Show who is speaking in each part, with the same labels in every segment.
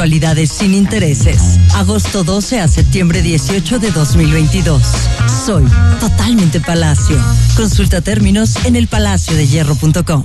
Speaker 1: mensualidades sin intereses. Agosto 12 a septiembre 18 de 2022. Soy totalmente Palacio. Consulta términos en elpalaciodehierro.com.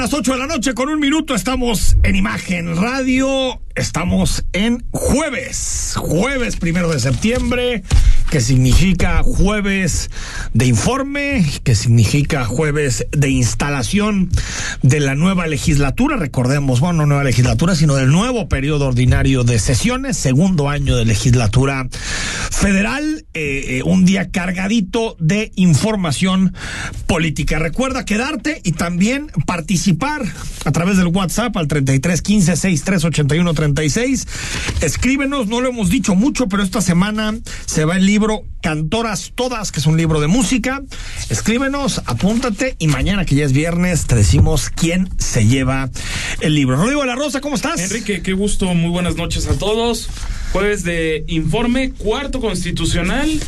Speaker 2: Las 8 de la noche con un minuto. Estamos en Imagen Radio. Estamos en jueves. Jueves primero de septiembre que significa jueves de informe, que significa jueves de instalación de la nueva legislatura. Recordemos, bueno, no nueva legislatura, sino del nuevo periodo ordinario de sesiones, segundo año de legislatura federal, eh, eh, un día cargadito de información política. Recuerda quedarte y también participar a través del WhatsApp al 33 15 63 81 36. Escríbenos, no lo hemos dicho mucho, pero esta semana se va el libro Cantoras Todas, que es un libro de música. Escríbenos, apúntate y mañana, que ya es viernes, te decimos quién se lleva el libro. Rodrigo de la Rosa, ¿cómo estás?
Speaker 3: Enrique, qué gusto, muy buenas noches a todos. Jueves de informe, cuarto constitucional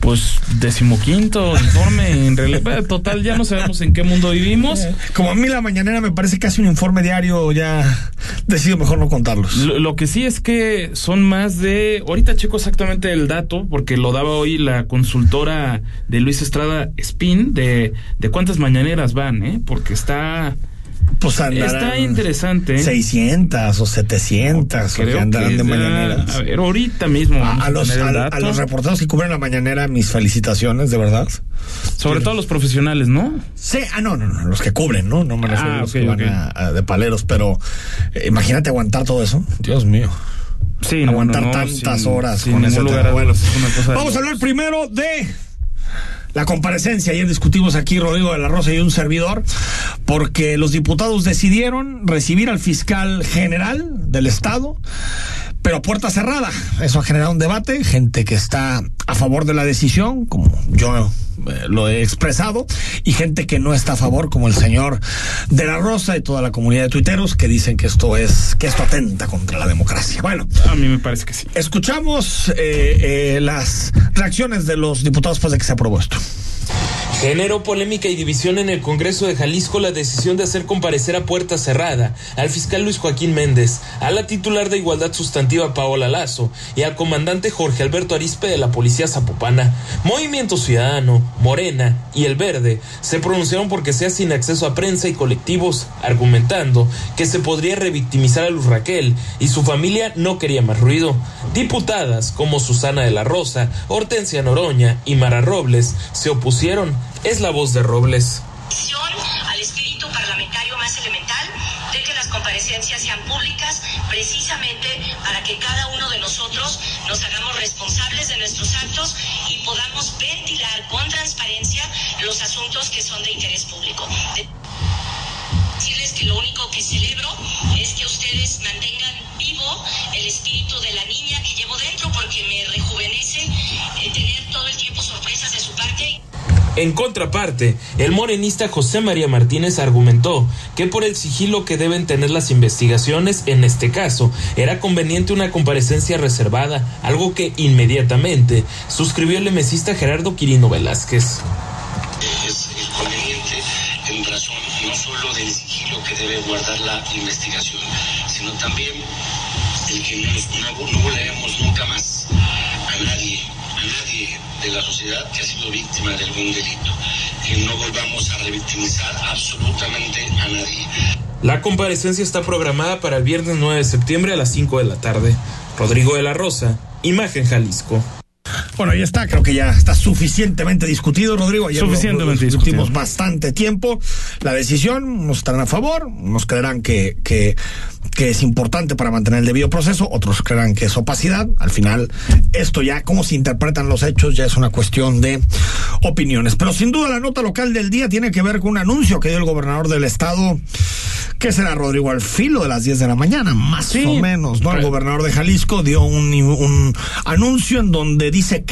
Speaker 3: pues decimoquinto informe en realidad total ya no sabemos en qué mundo vivimos.
Speaker 2: Como a mí la mañanera me parece casi un informe diario ya decido mejor no contarlos.
Speaker 3: Lo, que sí es que son más de ahorita checo exactamente el dato porque lo daba hoy la consultora de Luis Estrada Spin de de cuántas mañaneras van eh porque está
Speaker 2: pues
Speaker 3: Está interesante.
Speaker 2: 600 o 700
Speaker 3: Creo
Speaker 2: que andarán de mañaneras.
Speaker 3: A ver, ahorita mismo.
Speaker 2: A, a los, a, a, los reporteros que cubren la mañanera, mis felicitaciones, de verdad.
Speaker 3: Sobre todo los profesionales, ¿no?
Speaker 2: Sí, ah, no, no, no, los que cubren, ¿no? No me refiero
Speaker 3: Ah,
Speaker 2: a los que van a- de paleros, pero eh, imagínate aguantar todo eso. Dios mío.
Speaker 3: Sí, no,
Speaker 2: aguantar
Speaker 3: no, no,
Speaker 2: tantas
Speaker 3: sin-
Speaker 2: horas
Speaker 3: sin
Speaker 2: con ese
Speaker 3: lugar
Speaker 2: Bueno,
Speaker 3: dudas, es una cosa de
Speaker 2: vamos a hablar primero de la comparecencia. Ayer discutimos aquí Rodrigo de la Rosa y un servidor, porque los diputados decidieron recibir al fiscal general del Estado, pero puerta cerrada. Eso ha generado un debate, gente que está a favor de la decisión, como yo eh, lo he expresado, y gente que no está a favor, como el señor de la Rosa y toda la comunidad de tuiteros que dicen que esto es, que esto atenta contra la democracia. Bueno,
Speaker 3: A mí me parece que sí.
Speaker 2: Escuchamos eh, eh, las reacciones de los diputados después de que se aprobó esto.
Speaker 4: Generó polémica y división en el Congreso de Jalisco la decisión de hacer comparecer a puerta cerrada al fiscal Luis Joaquín Méndez, a la titular de Igualdad Sustantiva Paola Lazo y al comandante Jorge Alberto Arispe de la Policía Zapopana. Movimiento Ciudadano, Morena y El Verde se pronunciaron porque sea sin acceso a prensa y colectivos, argumentando que se podría revictimizar a Luz Raquel y su familia no quería más ruido. Diputadas como Susana de la Rosa, Hortensia Noroña y Mara Robles se opusieron. Es la voz de Robles.
Speaker 5: al espíritu parlamentario más elemental de que las comparecencias sean públicas precisamente para que cada uno de nosotros nos hagamos responsables de nuestros actos y podamos ventilar con transparencia los asuntos que son de interés público. De- Decirles que lo único que celebro es que ustedes mantengan vivo el espíritu de la niña que llevo dentro porque me rejuvenece eh, tener todo el tiempo sorpresas.
Speaker 4: En contraparte, el morenista José María Martínez argumentó que por el sigilo que deben tener las investigaciones en este caso, era conveniente una comparecencia reservada, algo que inmediatamente suscribió el emesista Gerardo Quirino Velázquez.
Speaker 6: Es conveniente en razón no solo del sigilo que debe guardar la investigación, sino también el que no, no volvemos nunca más de la sociedad que ha sido víctima de algún delito, que no volvamos a revictimizar absolutamente a nadie.
Speaker 4: La comparecencia está programada para el viernes 9 de septiembre a las 5 de la tarde. Rodrigo de la Rosa, Imagen Jalisco.
Speaker 2: Bueno, ahí está, creo que ya está suficientemente discutido, Rodrigo. Ayer
Speaker 3: suficientemente
Speaker 2: lo, discutimos bastante tiempo. La decisión, unos estarán a favor, unos creerán que, que, que, es importante para mantener el debido proceso, otros creerán que es opacidad. Al final, esto ya, cómo se interpretan los hechos, ya es una cuestión de opiniones. Pero sin duda la nota local del día tiene que ver con un anuncio que dio el gobernador del estado. ¿Qué será, Rodrigo? Al filo de las 10 de la mañana, más sí, o menos, ¿no? El gobernador de Jalisco dio un, un anuncio en donde dice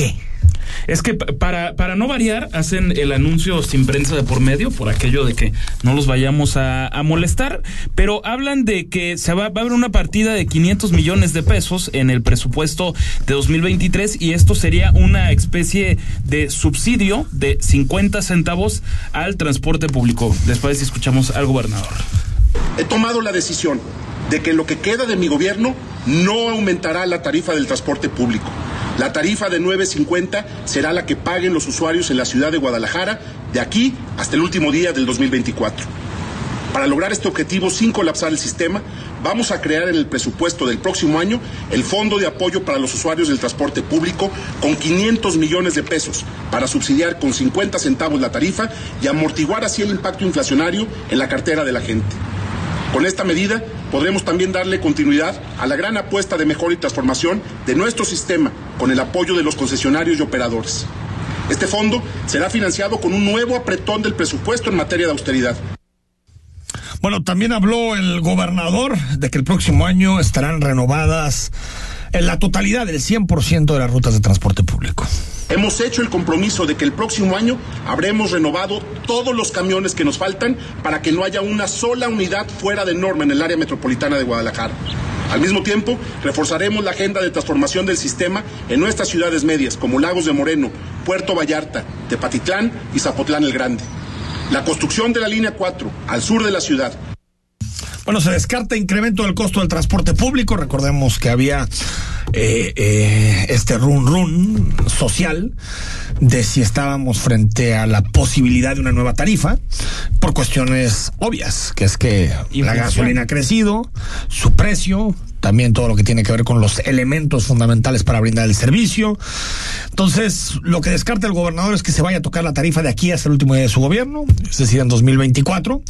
Speaker 3: es que para, para no variar, hacen el anuncio sin prensa de por medio, por aquello de que no los vayamos a, molestar, pero hablan de que se va, va, a haber una partida de 500 millones de pesos en el presupuesto de 2023 y esto sería una especie de subsidio de 50 centavos al transporte público. Después escuchamos al gobernador.
Speaker 7: He tomado la decisión de que lo que queda de mi gobierno no aumentará la tarifa del transporte público. La tarifa de 9.50 será la que paguen los usuarios en la ciudad de Guadalajara de aquí hasta el último día del 2024. Para lograr este objetivo sin colapsar el sistema, vamos a crear en el presupuesto del próximo año el Fondo de Apoyo para los Usuarios del Transporte Público con 500 millones de pesos para subsidiar con 50 centavos la tarifa y amortiguar así el impacto inflacionario en la cartera de la gente. Con esta medida podremos también darle continuidad a la gran apuesta de mejora y transformación de nuestro sistema con el apoyo de los concesionarios y operadores. Este fondo será financiado con un nuevo apretón del presupuesto en materia de austeridad.
Speaker 2: Bueno, también habló el gobernador de que el próximo año estarán renovadas en la totalidad del 100% de las rutas de transporte público.
Speaker 7: Hemos hecho el compromiso de que el próximo año habremos renovado todos los camiones que nos faltan para que no haya una sola unidad fuera de norma en el área metropolitana de Guadalajara. Al mismo tiempo, reforzaremos la agenda de transformación del sistema en nuestras ciudades medias, como Lagos de Moreno, Puerto Vallarta, Tepatitlán y Zapotlán el Grande. La construcción de la línea 4 al sur de la ciudad
Speaker 2: bueno, se descarta incremento del costo del transporte público. Recordemos que había eh, eh, este run run social de si estábamos frente a la posibilidad de una nueva tarifa por cuestiones obvias, que es que la gasolina ha crecido, su precio, también todo lo que tiene que ver con los elementos fundamentales para brindar el servicio. Entonces, lo que descarta el gobernador es que se vaya a tocar la tarifa de aquí hasta el último día de su gobierno, es decir, en 2024,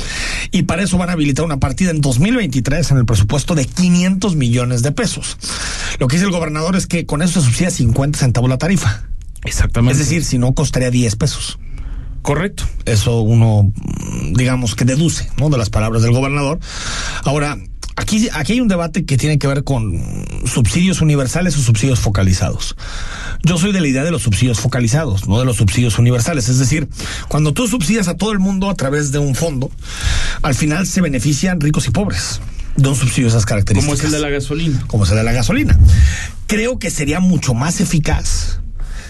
Speaker 2: y para eso van a habilitar una partida en 2023 en el presupuesto de 500 millones de pesos. Lo que dice el gobernador es que con eso se subsidia 50 centavos la tarifa.
Speaker 3: Exactamente.
Speaker 2: Es decir, si no costaría 10 pesos.
Speaker 3: Correcto.
Speaker 2: Eso uno, digamos que deduce, ¿no? De las palabras del gobernador. Ahora, Aquí, aquí hay un debate que tiene que ver con subsidios universales o subsidios focalizados. Yo soy de la idea de los subsidios focalizados, no de los subsidios universales. Es decir, cuando tú subsidias a todo el mundo a través de un fondo, al final se benefician ricos y pobres de un subsidio de esas características.
Speaker 3: Como es el de la gasolina.
Speaker 2: Como es el de la gasolina. Creo que sería mucho más eficaz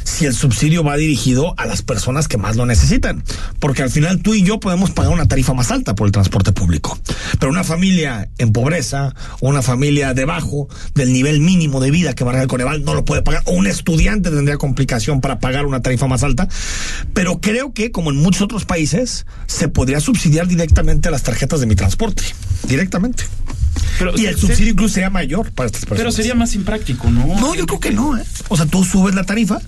Speaker 2: si el subsidio va dirigido a las personas que más lo necesitan. Porque al final tú y yo podemos pagar una tarifa más alta por el transporte público. Pero una familia en pobreza, una familia debajo del nivel mínimo de vida que marca el Coneval no lo puede pagar. O un estudiante tendría complicación para pagar una tarifa más alta. Pero creo que, como en muchos otros países, se podría subsidiar directamente a las tarjetas de mi transporte. Directamente. y el subsidio incluso sería mayor para estas personas.
Speaker 3: Pero sería más impráctico, ¿no?
Speaker 2: No, yo creo que no. ¿eh? O sea, tú subes la tarifa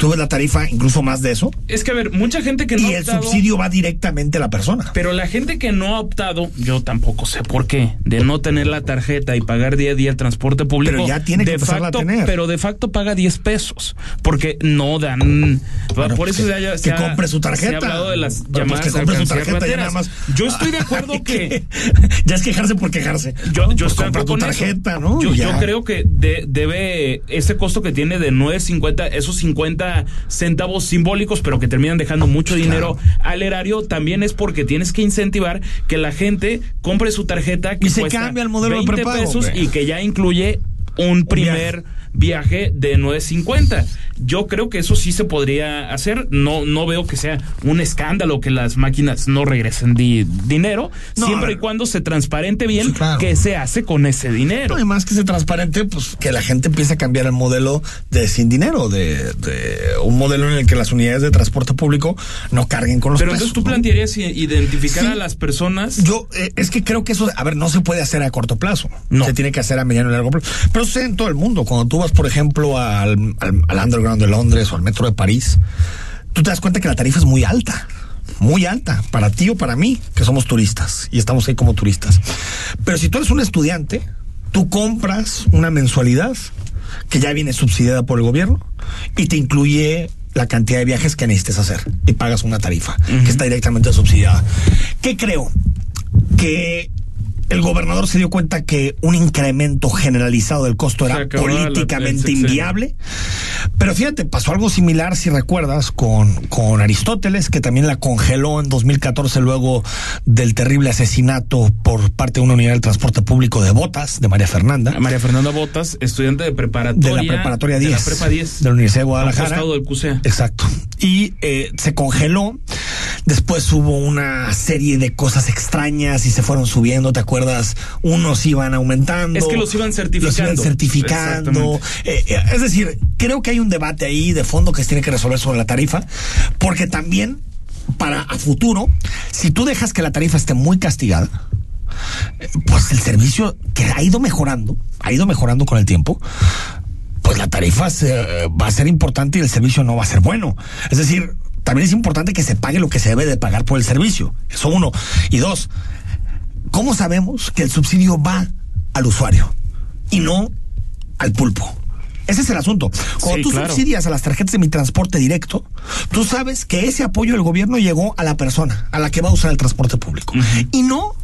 Speaker 2: ¿Tú ves la tarifa incluso más de eso?
Speaker 3: Es que, a ver, mucha gente que no
Speaker 2: Y el subsidio va directamente a la persona.
Speaker 3: Pero la gente que no ha optado, yo tampoco sé por qué, de no tener la tarjeta y pagar día a día el transporte público.
Speaker 2: Pero ya tiene que
Speaker 3: de facto,
Speaker 2: a tener.
Speaker 3: Pero de facto paga 10 pesos. Porque no dan. por
Speaker 2: pues
Speaker 3: eso
Speaker 2: que,
Speaker 3: ya
Speaker 2: que compre su tarjeta.
Speaker 3: Se ha hablado de las
Speaker 2: pues
Speaker 3: llamadas
Speaker 2: que compre su tarjeta ya nada más.
Speaker 3: Yo estoy de acuerdo que.
Speaker 2: ya es quejarse por quejarse.
Speaker 3: Yo, yo
Speaker 2: pues
Speaker 3: estoy
Speaker 2: tu tarjeta, ¿no?
Speaker 3: Yo, yo, creo que de, debe ese costo que tiene de 9.50, esos 50 50 centavos simbólicos, pero que terminan dejando mucho dinero al erario, también es porque tienes que incentivar que la gente compre su tarjeta que
Speaker 2: Y se
Speaker 3: cuesta
Speaker 2: cambia el modelo de
Speaker 3: 20
Speaker 2: prepago,
Speaker 3: pesos y que ya incluye un primer viaje de 9.50. Yo creo que eso sí se podría hacer. No, no veo que sea un escándalo que las máquinas no regresen di- dinero,
Speaker 2: No,
Speaker 3: siempre y cuando se transparente bien
Speaker 2: claro.
Speaker 3: qué se hace con ese dinero.
Speaker 2: No, y más que sea transparente, pues que la gente empiece a cambiar el modelo de sin dinero, de, de un modelo en el que las unidades de transporte público no carguen con los
Speaker 3: Pero
Speaker 2: pesos,
Speaker 3: entonces tú
Speaker 2: ¿no?
Speaker 3: plantearías identificar
Speaker 2: Sí.
Speaker 3: a las personas.
Speaker 2: Yo, eh, es que creo que eso, a ver, no se puede hacer a corto plazo.
Speaker 3: No.
Speaker 2: Se tiene que hacer a mediano y largo plazo. Pero sucede en todo el mundo. Cuando tú vas, por ejemplo, al, al, al Underground de Londres o al Metro de París, tú te das cuenta que la tarifa es muy alta. Muy alta, para ti o para mí, que somos turistas y estamos ahí como turistas. Pero si tú eres un estudiante, tú compras una mensualidad que ya viene subsidiada por el gobierno y te incluye la cantidad de viajes que necesites hacer y pagas una tarifa que está directamente subsidiada. ¿Qué creo? Que el gobernador se dio cuenta que un incremento generalizado del costo era políticamente inviable. Pero fíjate, pasó algo similar, si recuerdas, con, con Aristóteles, que también la congeló en 2014 luego del terrible asesinato por parte de una unidad del transporte público de Botas, de María Fernanda.
Speaker 3: María Fernanda Botas, estudiante de preparatoria.
Speaker 2: De la preparatoria 10.
Speaker 3: De la prepa 10.
Speaker 2: De la Universidad de Guadalajara.
Speaker 3: del CUSEA.
Speaker 2: Exacto. Y eh, se congeló. Después hubo una serie de cosas extrañas y se fueron subiendo, ¿te acuerdas? Unos iban aumentando.
Speaker 3: Es que los iban
Speaker 2: Los
Speaker 3: certificando.
Speaker 2: iban certificando. Eh, eh, es decir, creo que hay un debate ahí de fondo que se tiene que resolver sobre la tarifa, porque también para a futuro, si tú dejas que la tarifa esté muy castigada, eh, pues el servicio que ha ido mejorando, ha ido mejorando con el tiempo, pues la tarifa se- va a ser importante y el servicio no va a ser bueno. Es decir, también es importante que se pague lo que se debe de pagar por el servicio. Eso uno. Y dos, ¿cómo sabemos que el subsidio va al usuario y no al pulpo? Ese es el asunto. Cuando
Speaker 3: Sí,
Speaker 2: tú
Speaker 3: claro.
Speaker 2: subsidias a las tarjetas de mi transporte directo, tú sabes que ese apoyo del gobierno llegó a la persona, a la que va a usar el transporte público. Y no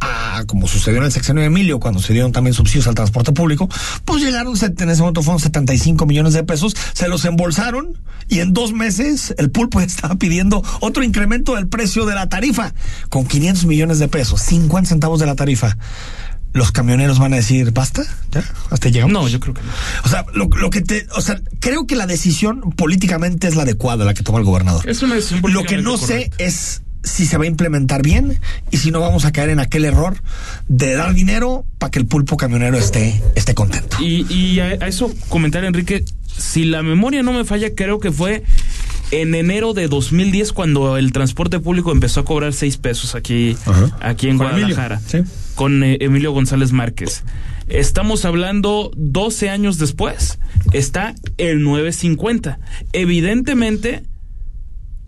Speaker 2: a, como sucedió en el sexenio de Emilio, cuando se dieron también subsidios al transporte público, pues llegaron, en ese momento fueron 75 millones de pesos, se los embolsaron y en dos meses el pulpo estaba pidiendo otro incremento del precio de la tarifa con 500 millones de pesos, 50 centavos de la tarifa. Los camioneros van a decir, ¿basta? ¿Ya? ¿Hasta llegamos?
Speaker 3: No, yo creo que no.
Speaker 2: O sea, lo, lo que te, o sea, creo que la decisión políticamente es la adecuada, la que toma el gobernador.
Speaker 3: Es una decisión
Speaker 2: Lo que no sé es si se va a implementar bien y si no vamos a caer en aquel error de dar dinero para que el pulpo camionero esté, esté contento.
Speaker 3: Y, y a, a eso comentar, Enrique, si la memoria no me falla, creo que fue en enero de 2010 cuando el transporte público empezó a cobrar seis pesos aquí,
Speaker 2: Ajá.
Speaker 3: aquí en
Speaker 2: Con Emilio,
Speaker 3: Guadalajara,
Speaker 2: sí.
Speaker 3: con eh, Emilio González Márquez. Estamos hablando 12 años después, está el 950. Evidentemente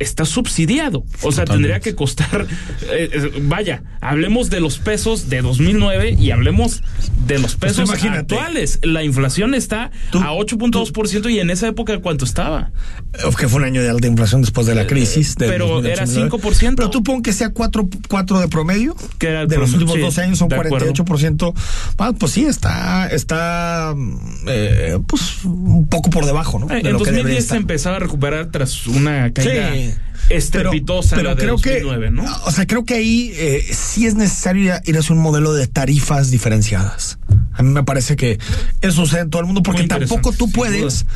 Speaker 3: está subsidiado. O sea, tendría que costar, eh, eh, vaya, hablemos de los pesos de 2009 y hablemos de los
Speaker 2: Pues
Speaker 3: pesos
Speaker 2: imagínate.
Speaker 3: actuales. La inflación está
Speaker 2: Tú-
Speaker 3: a 8.2% y en esa época ¿cuánto estaba?
Speaker 2: Que fue un año de alta inflación después de la crisis. del
Speaker 3: Eh, pero
Speaker 2: 2008,
Speaker 3: era
Speaker 2: 2009.
Speaker 3: 5%.
Speaker 2: Pero tú pon que sea 4, cuatro de promedio.
Speaker 3: Que era
Speaker 2: de los últimos
Speaker 3: sí,
Speaker 2: 12 años son
Speaker 3: de acuerdo.
Speaker 2: 48%. Ah, pues sí, está, está eh, pues un poco por debajo, ¿no?
Speaker 3: Eh,
Speaker 2: De
Speaker 3: en
Speaker 2: lo que debería
Speaker 3: 2010 se empezaba a recuperar tras una caída
Speaker 2: Sí.
Speaker 3: Estrepitosa
Speaker 2: pero,
Speaker 3: la de
Speaker 2: creo
Speaker 3: 2009,
Speaker 2: que,
Speaker 3: ¿no?
Speaker 2: O sea, creo que ahí eh, sí es necesario ir hacia un modelo de tarifas diferenciadas. A mí me parece que eso sucede en todo el mundo porque tampoco tú puedes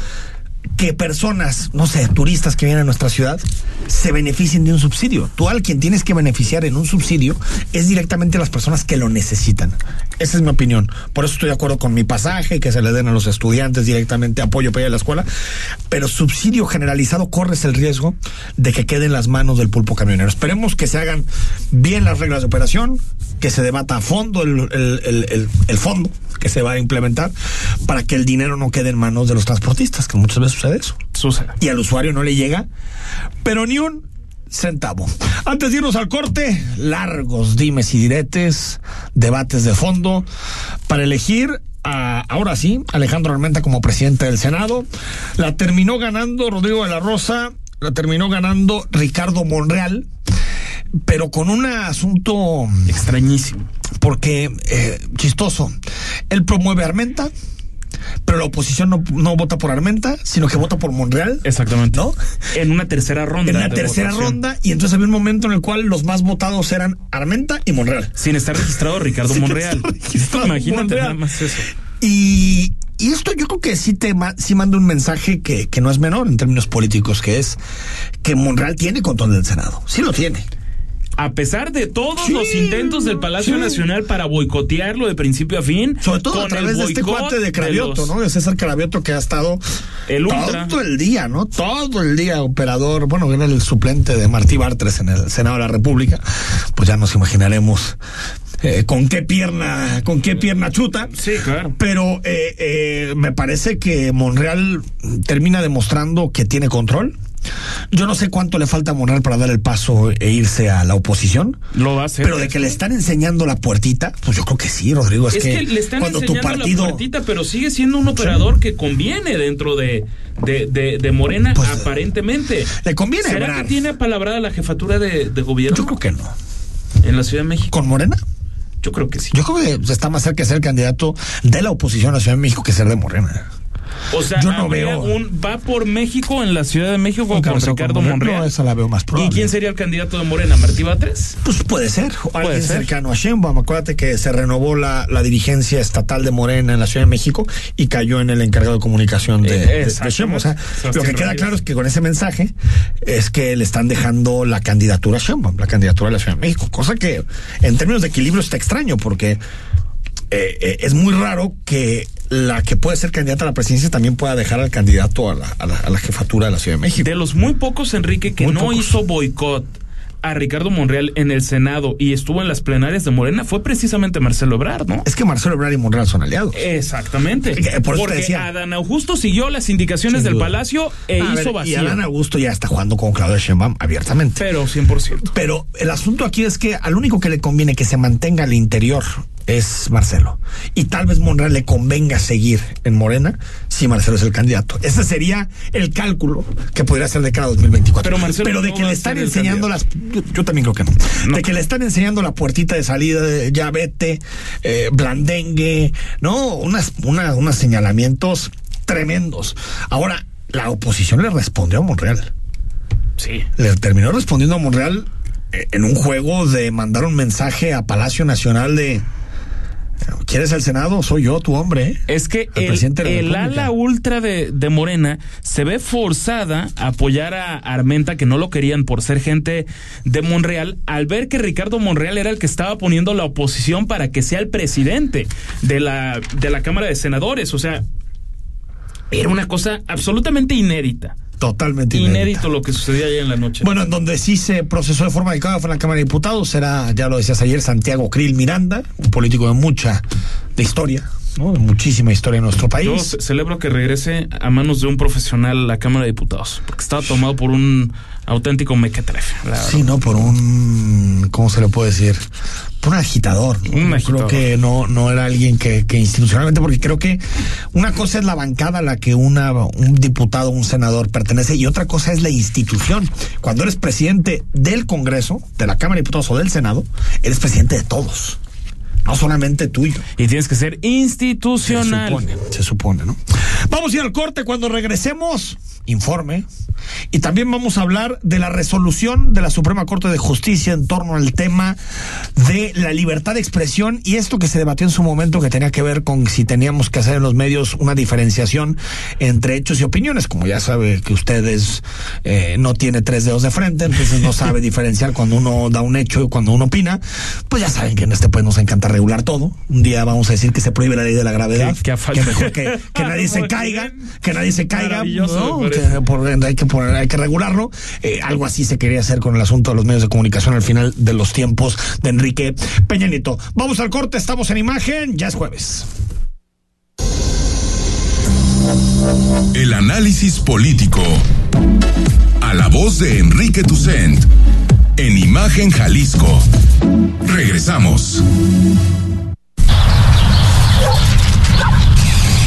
Speaker 2: que personas, no sé, turistas que vienen a nuestra ciudad, se beneficien de un subsidio. Tú al quien tienes que beneficiar en un subsidio es directamente las personas que lo necesitan. Esa es mi opinión. Por eso estoy de acuerdo con mi pasaje, que se le den a los estudiantes directamente apoyo para ir a la escuela. Pero subsidio generalizado corres el riesgo de que quede en las manos del pulpo camionero. Esperemos que se hagan bien las reglas de operación, que se debata a fondo el, el- el- el- fondo que se va a implementar para que el dinero no quede en manos de los transportistas, que muchas veces sucede eso.
Speaker 3: Sucede.
Speaker 2: Y al usuario no le llega, pero ni un centavo. Antes de irnos al corte, largos dimes y diretes, debates de fondo, para elegir a, ahora sí, Alejandro Armenta como presidente del Senado. La terminó ganando Rodrigo de la Rosa, la terminó ganando Ricardo Monreal, pero con un asunto
Speaker 3: Extrañísimo.
Speaker 2: porque eh, chistoso. Él promueve a Armenta, pero la oposición no, no vota por Armenta, sino que vota por Monreal.
Speaker 3: Exactamente.
Speaker 2: ¿No?
Speaker 3: En una tercera ronda.
Speaker 2: En la
Speaker 3: de
Speaker 2: tercera
Speaker 3: votación.
Speaker 2: ronda, y entonces había un momento en el cual los más votados eran Armenta y Monreal.
Speaker 3: Sin estar registrado Ricardo
Speaker 2: Sin
Speaker 3: Monreal.
Speaker 2: registrado
Speaker 3: Imagínate
Speaker 2: Monreal.
Speaker 3: nada más eso.
Speaker 2: Y, y esto yo creo que sí te sí manda un mensaje que, que no es menor en términos políticos, que es que Monreal tiene control del Senado. Sí lo tiene.
Speaker 3: A pesar de todos
Speaker 2: Sí,
Speaker 3: los intentos del Palacio
Speaker 2: sí.
Speaker 3: Nacional para boicotearlo de principio a fin,
Speaker 2: Sobre todo a través
Speaker 3: el
Speaker 2: de este cuate de Cravioto,
Speaker 3: los-
Speaker 2: ¿no? De César Cravioto que ha estado
Speaker 3: El ultra.
Speaker 2: todo el día, ¿no? Todo el día operador, bueno, era el suplente de Martí Bartres en el Senado de la República. Pues ya nos imaginaremos eh, con qué pierna, con qué pierna chuta.
Speaker 3: Sí, claro.
Speaker 2: Pero eh, eh, me parece que Monreal termina demostrando que tiene control. Yo no sé cuánto le falta a Monreal para dar el paso e irse a la oposición.
Speaker 3: Lo va a hacer.
Speaker 2: Pero de que le están enseñando la puertita, pues yo creo que sí, Rodrigo. Es,
Speaker 3: Es que, le están
Speaker 2: cuando tu
Speaker 3: enseñando
Speaker 2: partido.
Speaker 3: la puertita, pero sigue siendo un operador que conviene dentro de, de, de, de Morena,
Speaker 2: Pues,
Speaker 3: aparentemente.
Speaker 2: le conviene
Speaker 3: ¿Será
Speaker 2: Ebrard.
Speaker 3: que tiene apalabrada la jefatura de, de gobierno
Speaker 2: Yo creo que no.
Speaker 3: en la Ciudad de México?
Speaker 2: ¿Con Morena?
Speaker 3: Yo creo que sí.
Speaker 2: Yo creo que está más cerca de ser candidato de la oposición a la Ciudad de México que ser de Morena.
Speaker 3: O sea,
Speaker 2: Yo no veo-
Speaker 3: un va por México en la Ciudad de México con, Ricardo. Monreal.
Speaker 2: No, esa la veo más probable.
Speaker 3: ¿Y quién sería el candidato de Morena? ¿Martí Batres?
Speaker 2: Pues puede ser, o
Speaker 3: Puede
Speaker 2: alguien
Speaker 3: ser.
Speaker 2: cercano a Sheinbaum. Acuérdate que se renovó la, la dirigencia estatal de Morena en la Ciudad de México y cayó en el encargado de comunicación de,
Speaker 3: Eh,
Speaker 2: de- de
Speaker 3: exactamente.
Speaker 2: Sheinbaum. O sea,
Speaker 3: Sebastián
Speaker 2: lo que queda claro es que con ese mensaje es que le están dejando la candidatura a Sheinbaum, la candidatura de la Ciudad de México, cosa que en términos de equilibrio está extraño porque eh, eh, es muy raro que la que puede ser candidata a la presidencia también pueda dejar al candidato a la, a la- a la jefatura de la Ciudad de México.
Speaker 3: De los muy pocos, Enrique, que
Speaker 2: Muy
Speaker 3: no
Speaker 2: pocos.
Speaker 3: hizo boicot a Ricardo Monreal en el Senado y estuvo en las plenarias de Morena fue precisamente Marcelo Ebrard, ¿no?
Speaker 2: Es que Marcelo Ebrard y Monreal son aliados.
Speaker 3: Exactamente.
Speaker 2: Eh, por eso te
Speaker 3: Porque. Adán Augusto siguió las indicaciones del. Palacio e
Speaker 2: A
Speaker 3: hizo
Speaker 2: ver, y
Speaker 3: vacío.
Speaker 2: Adán Augusto ya está jugando con Claudia Sheinbaum abiertamente.
Speaker 3: Pero 100%.
Speaker 2: Pero el asunto aquí es que al único que le conviene que se mantenga al interior es Marcelo. Y tal vez Monreal le convenga seguir en Morena si Marcelo es el candidato. Ese sería el cálculo que podría ser de cara a 2024.
Speaker 3: Pero Marcelo
Speaker 2: de
Speaker 3: no
Speaker 2: que le están enseñando las... Yo, yo también creo que no. De que le están enseñando la puertita de salida, de ya vete, eh, blandengue, ¿no? Unas, una- unos señalamientos tremendos. Ahora, la oposición le respondió a Monreal
Speaker 3: Sí.
Speaker 2: le terminó respondiendo a Monreal eh, en un juego de mandar un mensaje a Palacio Nacional de ¿Quieres el Senado? Soy yo, tu hombre. ¿eh?
Speaker 3: Es que
Speaker 2: Al
Speaker 3: el, el ala ultra de, de Morena se ve forzada a apoyar a Armenta, que no lo querían por ser gente de Monreal, al ver que Ricardo Monreal era el que estaba poniendo la oposición para que sea el presidente de la, de la Cámara de Senadores. O sea, era una cosa absolutamente inédita.
Speaker 2: Totalmente
Speaker 3: Inédito
Speaker 2: inédita.
Speaker 3: lo que sucedía ayer en la noche.
Speaker 2: Bueno, en donde sí se procesó de forma adecuada fue en la Cámara de Diputados. Será, ya lo decías ayer, Santiago Krill Miranda, un político de mucha de historia, ¿no? De muchísima historia en nuestro
Speaker 3: Yo
Speaker 2: país.
Speaker 3: ce- celebro que regrese a manos de un profesional a la Cámara de Diputados, porque estaba tomado por un auténtico mequetrefe. la verdad.
Speaker 2: Sí, ¿no? Por un, ¿cómo se le puede decir? Por un agitador.
Speaker 3: Un
Speaker 2: Yo
Speaker 3: agitador.
Speaker 2: Creo que no, no era alguien que, que institucionalmente, porque creo que una cosa es la bancada a la que una, un diputado, un senador pertenece, y otra cosa es la institución. Cuando eres presidente del Congreso, de la Cámara de Diputados o del Senado, eres presidente de todos. No solamente tuyo.
Speaker 3: Y tienes que ser
Speaker 2: Se
Speaker 3: institucional.
Speaker 2: supone, se supone, ¿no? Vamos a ir al corte cuando regresemos. Informe. Y también vamos a hablar de la resolución de la Suprema Corte de Justicia en torno al tema de la libertad de expresión y esto que se debatió en su momento que tenía que ver con si teníamos que hacer en los medios una diferenciación entre hechos y opiniones. Como ya sabe que ustedes eh, no tiene tres dedos de frente, entonces no sabe diferenciar cuando uno da un hecho y cuando uno opina. Pues ya saben que en este país nos encanta regular todo. Un día vamos a decir que se prohíbe la ley de la gravedad.
Speaker 3: Que- que a
Speaker 2: que mejor que, que nadie se caiga, que nadie se caiga, ¿no? Por- hay que hay que regularlo. Eh, algo así se quería hacer con el asunto de los medios de comunicación al final de los tiempos de Enrique Peña Nieto. Vamos al corte, estamos en imagen, ya es jueves.
Speaker 8: El análisis político. A la voz de Enrique Tucent. En Imagen Jalisco. Regresamos.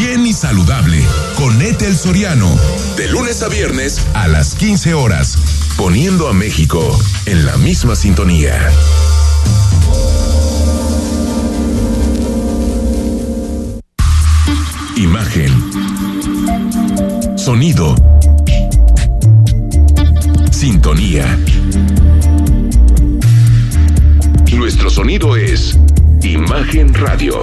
Speaker 8: bien y saludable, con Etel Soriano, de lunes a viernes a las 15 horas, poniendo a México en la misma sintonía. Imagen. Sonido. Sintonía. Nuestro sonido es Imagen Radio.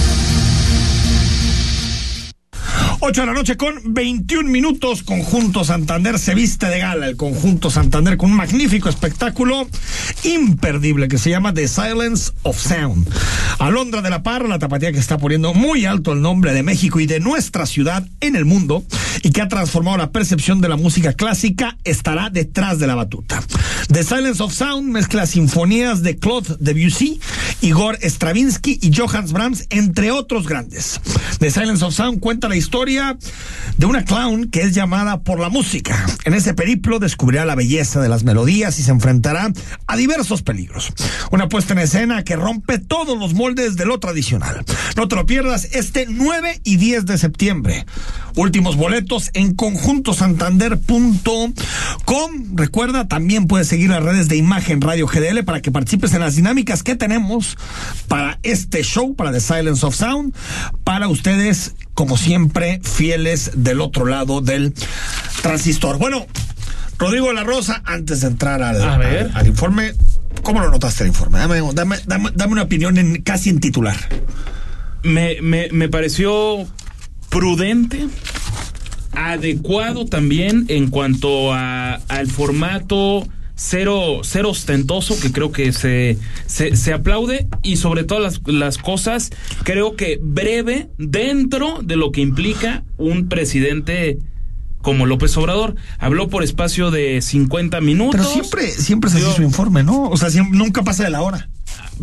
Speaker 2: 8 de la noche con 21 minutos. Conjunto Santander se viste de gala. El Conjunto Santander con un magnífico espectáculo imperdible que se llama The Silence of Sound. Alondra de la Parra, la tapatía que está poniendo muy alto el nombre de México y de nuestra ciudad en el mundo y que ha transformado la percepción de la música clásica, estará detrás de la batuta. The Silence of Sound mezcla sinfonías de Claude Debussy, Igor Stravinsky y Johannes Brahms, entre otros grandes. The Silence of Sound cuenta la historia de una clown que es llamada por la música. En ese periplo descubrirá la belleza de las melodías y se enfrentará a diversos peligros. Una puesta en escena que rompe todos los moldes de lo tradicional. No te lo pierdas este 9 y 10 de septiembre. Últimos boletos en conjuntosantander.com. Recuerda, también puedes seguir las redes de Imagen Radio GDL para que participes en las dinámicas que tenemos para este show, para The Silence of Sound, para ustedes, como siempre, fieles del otro lado del transistor. Bueno, Rodrigo de la Rosa, antes de entrar al, informe, ¿cómo lo notaste el informe? Dame, dame, dame, dame una opinión en, casi en titular.
Speaker 3: me, me, me pareció prudente, adecuado también en cuanto a, al formato cero, cero ostentoso que creo que se, se, se aplaude y sobre todas las, las cosas creo que breve dentro de lo que implica un presidente como López Obrador. Habló por espacio de 50 minutos.
Speaker 2: Pero siempre, siempre así
Speaker 3: Yo-
Speaker 2: su informe, ¿no? O sea, siempre- nunca pasa de la hora.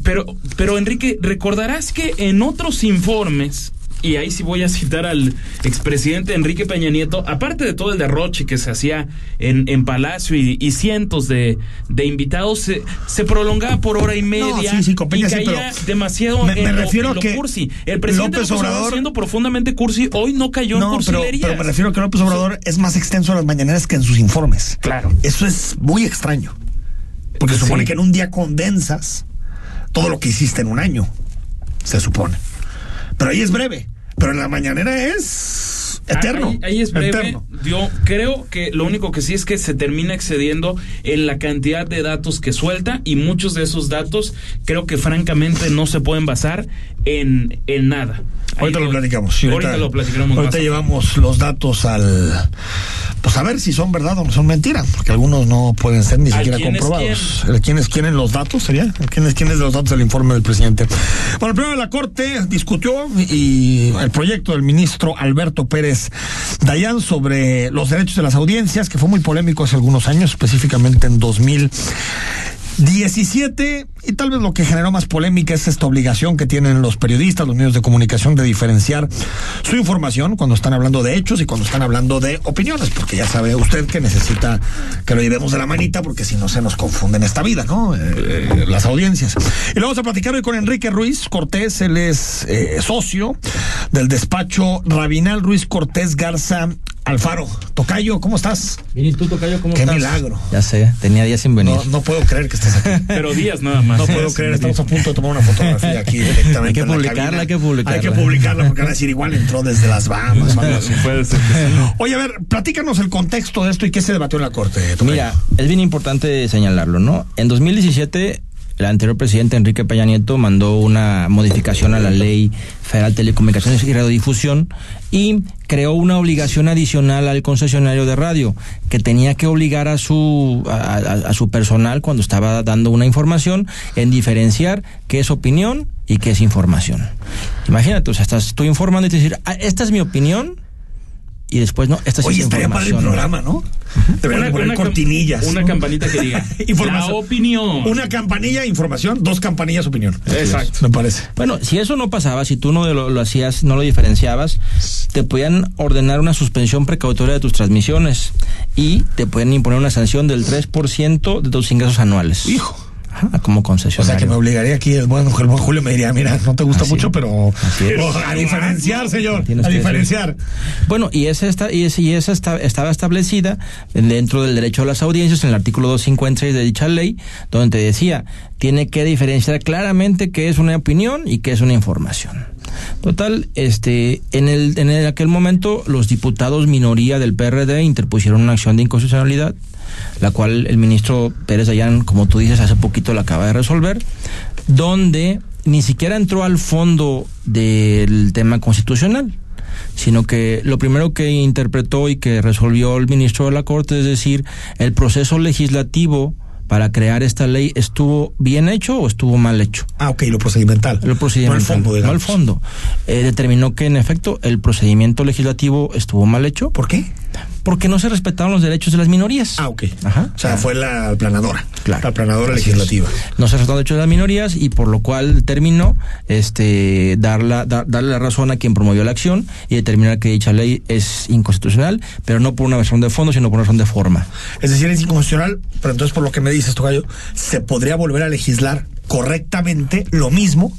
Speaker 3: Pero, pero Enrique, recordarás que en otros informes, y ahí sí voy a citar al expresidente Enrique Peña Nieto, aparte de todo el derroche que se hacía en, en Palacio y, y cientos de, de invitados, se, se prolongaba por hora y media
Speaker 2: sí, sí, Peña
Speaker 3: y
Speaker 2: sí,
Speaker 3: caía
Speaker 2: pero
Speaker 3: demasiado
Speaker 2: me-
Speaker 3: en,
Speaker 2: me
Speaker 3: lo-
Speaker 2: refiero
Speaker 3: en lo
Speaker 2: que
Speaker 3: cursi. El presidente
Speaker 2: López
Speaker 3: López Obrador, siendo profundamente cursi, hoy no cayó en
Speaker 2: No, pero,
Speaker 3: cursilerías.
Speaker 2: pero me refiero a que López Obrador es más extenso en las mañaneras que en sus informes.
Speaker 3: Claro.
Speaker 2: Eso es muy extraño. Porque
Speaker 3: Sí.
Speaker 2: supone que en un día condensas todo lo que hiciste en un año. Se supone. Pero ahí es breve. Pero en la mañanera es eterno.
Speaker 3: Ahí, ahí es breve.
Speaker 2: Eterno.
Speaker 3: Yo creo que lo único que sí es que se termina excediendo en la cantidad de datos que suelta y muchos de esos datos creo que francamente no se pueden basar en, en nada.
Speaker 2: Ahorita lo platicamos. sí,
Speaker 3: ahorita, lo platicaremos
Speaker 2: Ahorita llevamos los datos al. Pues a ver si son verdad o son mentira, porque algunos no pueden ser ni
Speaker 3: ¿Al
Speaker 2: siquiera comprobados. ¿El quién es quién en los datos sería? ¿El quién es quién es de los datos del informe del presidente? Bueno, primero la Corte discutió y el proyecto del ministro Alberto Pérez Dayán sobre los derechos de las audiencias, que fue muy polémico hace algunos años, específicamente en 2000. 17, y tal vez lo que generó más polémica es esta obligación que tienen los periodistas, los medios de comunicación de diferenciar su información cuando están hablando de hechos y cuando están hablando de opiniones, porque ya sabe usted que necesita que lo llevemos de la manita, porque si no se nos confunde en esta vida, ¿no? Eh, eh, las audiencias. Y lo vamos a platicar hoy con Enrique Ruiz Cortés, él es eh, socio del despacho Rabinal Ruiz Cortés Garza Alfaro, Tocayo, ¿cómo estás?
Speaker 9: Bien, ¿y tú, Tocayo, cómo
Speaker 2: Qué
Speaker 9: estás?
Speaker 2: milagro.
Speaker 9: Ya sé, tenía días sin venir.
Speaker 2: No, no puedo creer que estés aquí.
Speaker 3: Pero días nada más.
Speaker 2: No puedo creer, estamos a punto de tomar una fotografía aquí directamente.
Speaker 9: Hay que
Speaker 2: en la
Speaker 9: publicarla, hay que publicarla.
Speaker 2: Hay que publicarla porque van a decir igual entró desde las Bahamas.
Speaker 3: Puede ser que sí.
Speaker 2: Oye, a ver, platícanos el contexto de esto y qué se debatió en la corte. Tocayo.
Speaker 9: Mira, es bien importante señalarlo, ¿no? En 2017, el anterior presidente Enrique Peña Nieto mandó una modificación a la ley federal de telecomunicaciones y radiodifusión y creó una obligación adicional al concesionario de radio que tenía que obligar a su a, su personal cuando estaba dando una información en diferenciar qué es opinión y qué es información. Imagínate, o sea, estás tú informando y te decir, "Ah, esta es mi opinión y después no, esta sí
Speaker 2: Oye,
Speaker 9: es
Speaker 2: estaría padre el programa, ¿no? Deberían poner
Speaker 3: cam-
Speaker 2: cortinillas.
Speaker 3: Una
Speaker 2: ¿no?
Speaker 3: campanita que diga
Speaker 2: Información.
Speaker 3: la opinión.
Speaker 2: Una campanilla, información, dos campanillas, opinión.
Speaker 3: Exacto.
Speaker 2: Me parece.
Speaker 9: Bueno, si eso no pasaba, si tú no lo, lo hacías, no lo diferenciabas, te podían ordenar una suspensión precautoria de tus transmisiones y te pueden imponer una sanción del 3% de tus ingresos anuales.
Speaker 2: Hijo.
Speaker 9: Ajá, como
Speaker 2: O
Speaker 9: concesionario.
Speaker 2: sea que me obligaría aquí el buen, el buen Julio me diría, mira, no te gusta
Speaker 9: Así-
Speaker 2: mucho, pero. Oh, a diferenciar, señor, a diferenciar.
Speaker 9: Bueno, y esa, está, y esa, y esa está- estaba establecida dentro del derecho a las audiencias en el artículo 256 de dicha ley, donde te decía, tiene que diferenciar claramente qué es una opinión y qué es una información. Total, este, en el, en el- aquel momento los diputados minoría del PRD interpusieron una acción de inconstitucionalidad, la cual el ministro Pérez Dayán, como tú dices, hace poquito la acaba de resolver, donde ni siquiera entró al fondo del tema constitucional sino que lo primero que interpretó y que resolvió el ministro de la Corte es decir, el proceso legislativo para crear esta ley estuvo bien hecho o estuvo mal hecho.
Speaker 2: Ah, ok, lo procedimental.
Speaker 9: Lo procedimental.
Speaker 2: No el fondo,
Speaker 9: No
Speaker 2: digamos.
Speaker 9: el fondo. Eh, determinó que en efecto el procedimiento legislativo estuvo mal hecho.
Speaker 2: ¿Por qué?
Speaker 9: Porque no se respetaron los derechos de las minorías.
Speaker 2: Ah, ok.
Speaker 9: Ajá.
Speaker 2: O sea, fue la planadora.
Speaker 9: Claro.
Speaker 2: La planadora
Speaker 9: Así
Speaker 2: legislativa.
Speaker 9: es. No se respetaron los derechos de las minorías y por lo cual terminó este dar la- dar- darle la razón a quien promovió la acción y determinar que dicha ley es inconstitucional, pero no por una razón de fondo, sino por una razón de forma.
Speaker 2: Es decir, es inconstitucional, pero entonces por lo que me dices, Tocayo, se podría volver a legislar correctamente lo mismo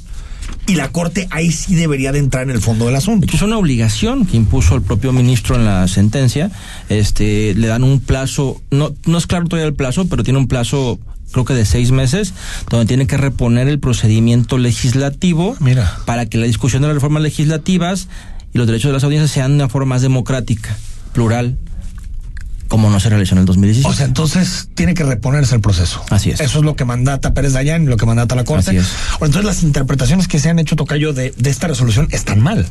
Speaker 2: y la Corte ahí sí debería de entrar en el fondo del asunto.
Speaker 9: Es una obligación que impuso el propio ministro en la sentencia. Este, le dan un plazo, no, no es claro todavía el plazo, pero tiene un plazo creo que de seis meses, donde tiene que reponer el procedimiento legislativo
Speaker 2: Mira.
Speaker 9: para que la discusión de las reformas legislativas y los derechos de las audiencias sean de una forma más democrática, plural, como no se realizó en el 2017.
Speaker 2: O sea, entonces tiene que reponerse el proceso.
Speaker 9: Así es.
Speaker 2: Eso es lo que mandata Pérez Dayan y lo que mandata la Corte.
Speaker 9: Así es.
Speaker 2: O entonces las interpretaciones que se han hecho, Tocayo, de, de esta resolución están mal.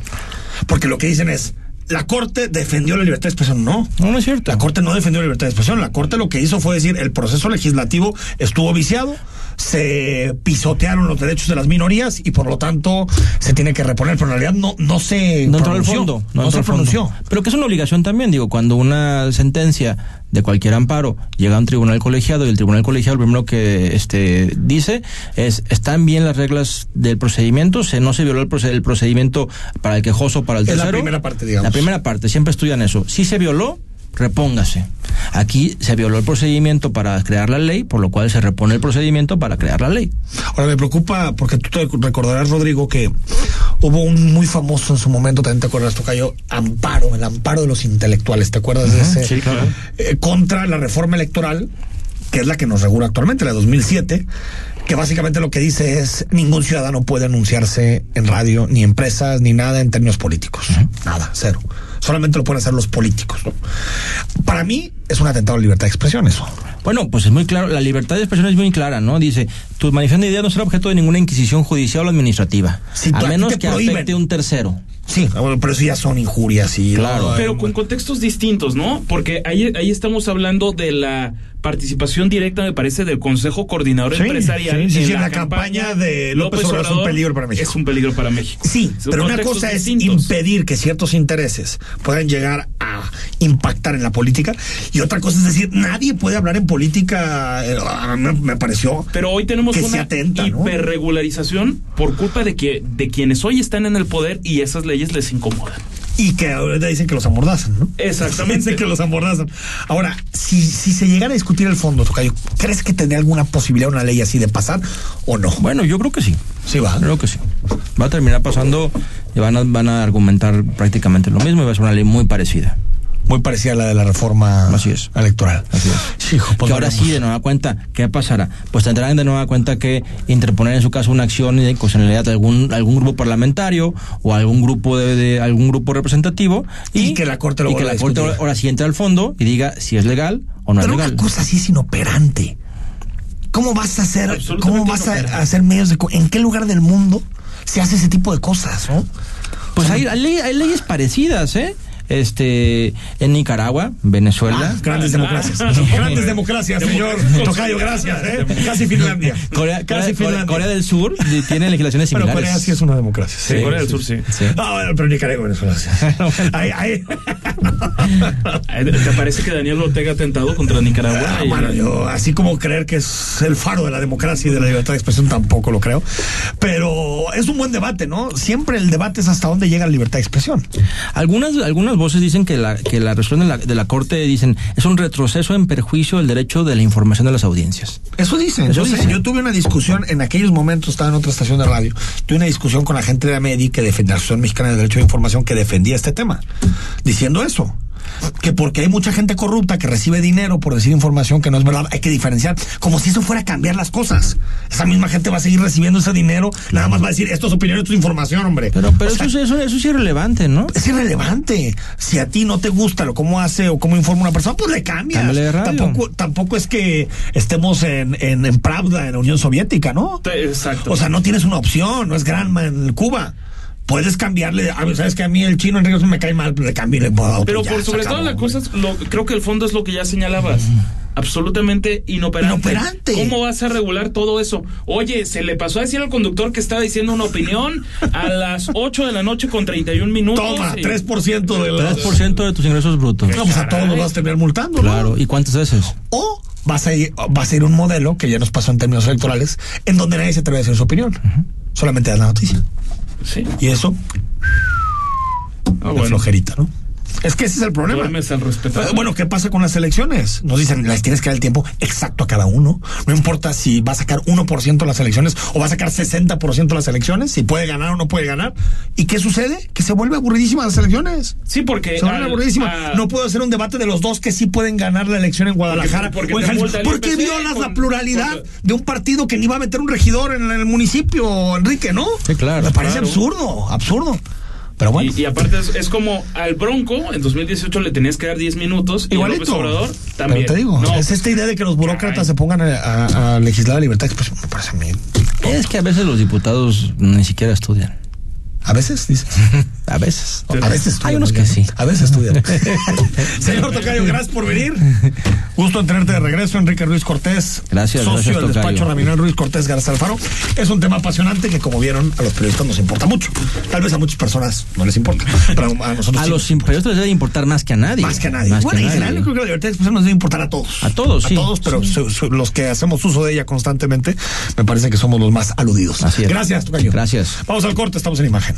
Speaker 2: Porque lo que dicen es, la Corte defendió la libertad de expresión. No.
Speaker 9: no, no es cierto.
Speaker 2: La Corte no defendió la libertad de expresión. La Corte lo que hizo fue decir, el proceso legislativo estuvo viciado, se pisotearon los derechos de las minorías y por lo tanto se tiene que reponer. Pero en realidad no, no se
Speaker 9: no entró fondo.
Speaker 2: No,
Speaker 9: entró
Speaker 2: se
Speaker 9: fondo.
Speaker 2: pronunció.
Speaker 9: Pero que es una obligación también, digo, cuando una sentencia de cualquier amparo llega a un tribunal colegiado y el tribunal colegiado lo primero que este dice es están bien las reglas del procedimiento, se no se violó el, proced- el procedimiento para el quejoso, para el
Speaker 2: Es la
Speaker 9: tercero.
Speaker 2: primera parte, digamos.
Speaker 9: La primera parte, siempre estudian eso. Si se violó, repóngase. Aquí se violó el procedimiento para crear la ley, por lo cual se repone el procedimiento para crear la ley.
Speaker 2: Ahora me preocupa porque tú te recordarás, Rodrigo, que hubo un muy famoso en su momento, también te acuerdas, Tocayo, amparo, el amparo de los intelectuales, ¿te acuerdas de ese?
Speaker 3: Sí, claro.
Speaker 2: Eh, contra la reforma electoral, que es la que nos regula actualmente, la de 2007, que básicamente lo que dice es ningún ciudadano puede anunciarse en radio, ni empresas, ni nada en términos políticos. Nada, cero. Solamente lo pueden hacer los políticos. ¿no? Para mí es un atentado a la libertad de expresión eso.
Speaker 9: Bueno, pues es muy claro, la libertad de expresión es muy clara, ¿no? Dice, tu manifestación de ideas no será objeto de ninguna inquisición judicial o administrativa,
Speaker 2: Si
Speaker 9: a menos que
Speaker 2: prohíben.
Speaker 9: afecte un tercero.
Speaker 2: Sí, bueno, pero eso ya son injurias y...
Speaker 9: Claro.
Speaker 3: Pero con contextos distintos, ¿no? Porque ahí, ahí estamos hablando de la participación directa, me parece, del Consejo Coordinador
Speaker 2: Sí,
Speaker 3: Empresarial.
Speaker 2: sí, sí, sí, en la campaña de López Obrador es un peligro para México.
Speaker 3: Es un peligro para México.
Speaker 2: Sí,
Speaker 3: Son
Speaker 2: pero una cosa es
Speaker 3: distintos.
Speaker 2: impedir que ciertos intereses puedan llegar a impactar en la política. Y otra cosa es decir, nadie puede hablar en política, eh, me, me pareció.
Speaker 3: Pero hoy tenemos
Speaker 2: que
Speaker 3: una hiperregularización por culpa de que de quienes hoy están en el poder y esas leyes les incomodan.
Speaker 2: Y que ahorita dicen que los amordazan, ¿no?
Speaker 3: Exactamente.
Speaker 2: Dicen que los amordazan. Ahora, si, si se llegara a discutir el fondo, Tocayo, ¿crees que tendría alguna posibilidad una ley así de pasar o no?
Speaker 9: Bueno, yo creo que sí.
Speaker 2: Sí, va.
Speaker 9: Creo que sí. Va a terminar pasando y van a, van a argumentar prácticamente lo mismo y va a ser una ley muy parecida.
Speaker 2: Muy parecida a la de la reforma
Speaker 9: Así es.
Speaker 2: electoral.
Speaker 9: Así es.
Speaker 2: Hijo, pues
Speaker 9: que ahora sí, de nueva cuenta, ¿qué pasará? Pues tendrán de nueva cuenta que interponer en su caso una acción de constitucionalidad de algún, algún grupo parlamentario o algún grupo de, de- algún grupo representativo
Speaker 2: Y que la Corte lo
Speaker 9: y que la corte ahora sí entre al fondo y diga si es legal o no
Speaker 2: Pero
Speaker 9: es
Speaker 2: una
Speaker 9: legal.
Speaker 2: cosa así es inoperante. ¿Cómo vas a hacer, cómo vas a,
Speaker 3: inoperante.
Speaker 2: a hacer medios de... co- ¿En qué lugar del mundo se hace ese tipo de cosas, no?
Speaker 9: Pues hay, hay leyes parecidas, ¿eh? Este, en Nicaragua, Venezuela.
Speaker 2: Ah, grandes democracias. grandes democracias, señor Tocayo, gracias. ¿eh? Casi Finlandia.
Speaker 9: Corea,
Speaker 2: Casi
Speaker 9: Corea-
Speaker 2: Finlandia.
Speaker 9: Corea del Sur tiene legislaciones similares.
Speaker 2: Corea sí es una democracia.
Speaker 3: Sí, Corea del Sur, sí.
Speaker 9: Sí.
Speaker 2: Ah, bueno, pero Nicaragua, Venezuela. sí. Ahí, ahí.
Speaker 3: ¿Te parece que Daniel Ortega ha atentado contra Nicaragua?
Speaker 2: Ah,
Speaker 3: Y-
Speaker 2: bueno, yo así como creer que es el faro de la democracia y de la libertad de expresión tampoco lo creo. Pero es un buen debate, ¿no? Siempre el debate es hasta dónde llega la libertad de expresión.
Speaker 9: Algunas, algunas voces dicen que la, que la resolución de la, de la Corte dicen es un retroceso en perjuicio del derecho de la información de las audiencias.
Speaker 2: Eso dicen.
Speaker 9: Eso
Speaker 2: yo, sé, yo tuve una discusión en aquellos momentos, estaba en otra estación de radio. Tuve una discusión con la gente de AMEDI que defendía la Asociación Mexicana de Derecho de Información que defendía este tema, diciendo eso. Que porque hay mucha gente corrupta que recibe dinero por decir información que no es verdad, hay que diferenciar. Como si eso fuera a cambiar las cosas. Esa misma gente va a seguir recibiendo ese dinero, nada más va a decir esto es opinión, esto es información, hombre.
Speaker 9: Pero, pero
Speaker 2: sea,
Speaker 9: eso, es- eso, eso es irrelevante, ¿no?
Speaker 2: es irrelevante. Si a ti no te gusta lo cómo hace o cómo informa una persona, pues le cambias.
Speaker 9: Cámbiale de radio.
Speaker 2: Tampoco, tampoco es que estemos en, en, en Pravda, en la Unión Soviética, ¿no?
Speaker 3: Exacto.
Speaker 2: O sea, no tienes una opción, no es Granma en Cuba. Puedes cambiarle, a ver, sabes que a mí el chino Enrique me cae mal, le cambio y le puedo
Speaker 3: Pero
Speaker 2: ya,
Speaker 3: por sobre
Speaker 2: acabó,
Speaker 3: todo la
Speaker 2: hombre.
Speaker 3: cosa, es lo, creo que el fondo es lo que ya señalabas. Absolutamente inoperante.
Speaker 2: Inoperante.
Speaker 3: ¿Cómo vas a regular todo eso? Oye, se le pasó a decir al conductor que estaba diciendo una opinión a las 8 de la noche con 31 minutos.
Speaker 2: Toma,
Speaker 3: y-
Speaker 2: 3% de los...
Speaker 9: 3% de tus ingresos brutos.
Speaker 2: No, pues a todos los vas a terminar multando, ¿no?
Speaker 9: Claro. ¿Y cuántas veces?
Speaker 2: O vas a ir, vas a ir un modelo que ya nos pasó en términos electorales, en donde nadie se atreve a decir su opinión. Solamente das la noticia.
Speaker 3: Sí.
Speaker 2: Y eso,
Speaker 3: Ah, bueno.
Speaker 2: flojerita, ¿no? Es que ese es el problema.
Speaker 3: Duermes al respetar.
Speaker 2: Bueno, ¿qué pasa con las elecciones? Nos dicen, les tienes que dar el tiempo exacto a cada uno. No importa si va a sacar 1% las elecciones o va a sacar 60% las elecciones, si puede ganar o no puede ganar. ¿Y qué sucede? Que se vuelve aburridísima las elecciones.
Speaker 3: Sí, porque.
Speaker 2: Se vuelve
Speaker 3: al-
Speaker 2: aburridísima.
Speaker 3: a-
Speaker 2: No puedo hacer un debate de los dos que sí pueden ganar la elección en Guadalajara.
Speaker 3: Porque-
Speaker 2: en Jalisco. ¿Por qué violas la pluralidad
Speaker 3: con-
Speaker 2: de un partido que ni va a meter un regidor en el municipio, Enrique, no?
Speaker 9: Sí, claro,
Speaker 2: Me parece
Speaker 3: claro.
Speaker 2: absurdo, absurdo. Pero bueno.
Speaker 3: Y, y aparte es, es como al Bronco, en 2018 le tenías que dar 10 minutos. Y
Speaker 2: Igualito.
Speaker 3: López Obrador también.
Speaker 2: Pero te digo,
Speaker 3: No,
Speaker 2: es
Speaker 3: pues,
Speaker 2: esta idea de que los burócratas
Speaker 3: caray.
Speaker 2: se pongan a, a- a legislar la libertad de expresión. Me parece a mí.
Speaker 9: Es que a veces los diputados ni siquiera estudian.
Speaker 2: A veces, dices.
Speaker 9: A veces.
Speaker 2: A veces estudian.
Speaker 9: Hay unos que sí.
Speaker 2: A veces estudian. Señor Tocayo, gracias por venir. Gusto en tenerte de regreso, Enrique Ruiz Cortés.
Speaker 9: Gracias,
Speaker 2: Socio
Speaker 9: gracias,
Speaker 2: del despacho. Raminal Ruiz Cortés Garza Alfaro. Es un tema apasionante que, como vieron, a los periodistas nos importa mucho. Tal vez a muchas personas no les importa, pero a nosotros
Speaker 9: A
Speaker 2: sí.
Speaker 9: los periodistas les debe importar más que a nadie.
Speaker 2: Más que a nadie.
Speaker 9: Más
Speaker 2: bueno,
Speaker 9: que
Speaker 2: en general yo creo que la libertad de expresión nos debe importar a todos.
Speaker 9: A todos, sí.
Speaker 2: A todos, pero su- su- los que hacemos uso de ella constantemente, me parece que somos los más aludidos.
Speaker 9: Así es.
Speaker 2: Gracias, Tocayo.
Speaker 9: Gracias.
Speaker 2: Vamos al corte, estamos en imagen.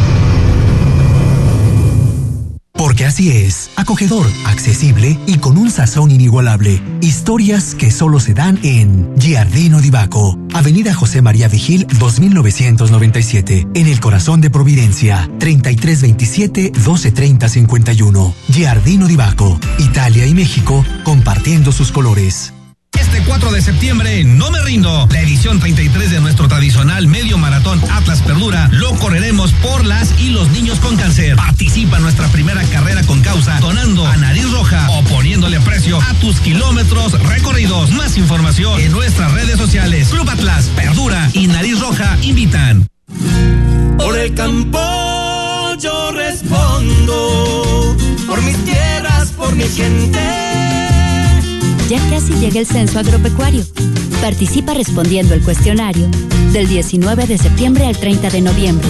Speaker 10: Porque así es, acogedor, accesible y con un sazón inigualable. Historias que solo se dan en Giardino di Baco, Avenida José María Vigil 2997, en el corazón de Providencia, 3327 1230 51. Giardino di Baco, Italia y México compartiendo sus colores.
Speaker 11: Este 4 de septiembre, no me rindo. La edición 33 de nuestro tradicional medio maratón Atlas Perdura lo correremos por las y los niños con cáncer. Participa en nuestra primera carrera con causa, donando a nariz roja o poniéndole precio a tus kilómetros recorridos. Más información en nuestras redes sociales. Club Atlas, Perdura y Nariz Roja invitan.
Speaker 12: Por el campo yo respondo, por mis tierras, por mi gente.
Speaker 13: Ya casi llega el censo agropecuario. Participa respondiendo el cuestionario del 19 de septiembre al 30 de noviembre.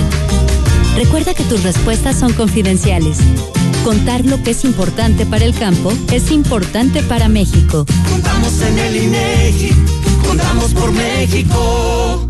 Speaker 13: Recuerda que tus respuestas son confidenciales. Contar lo que es importante para el campo es importante para México.
Speaker 12: Contamos en el INEGI, contamos por México.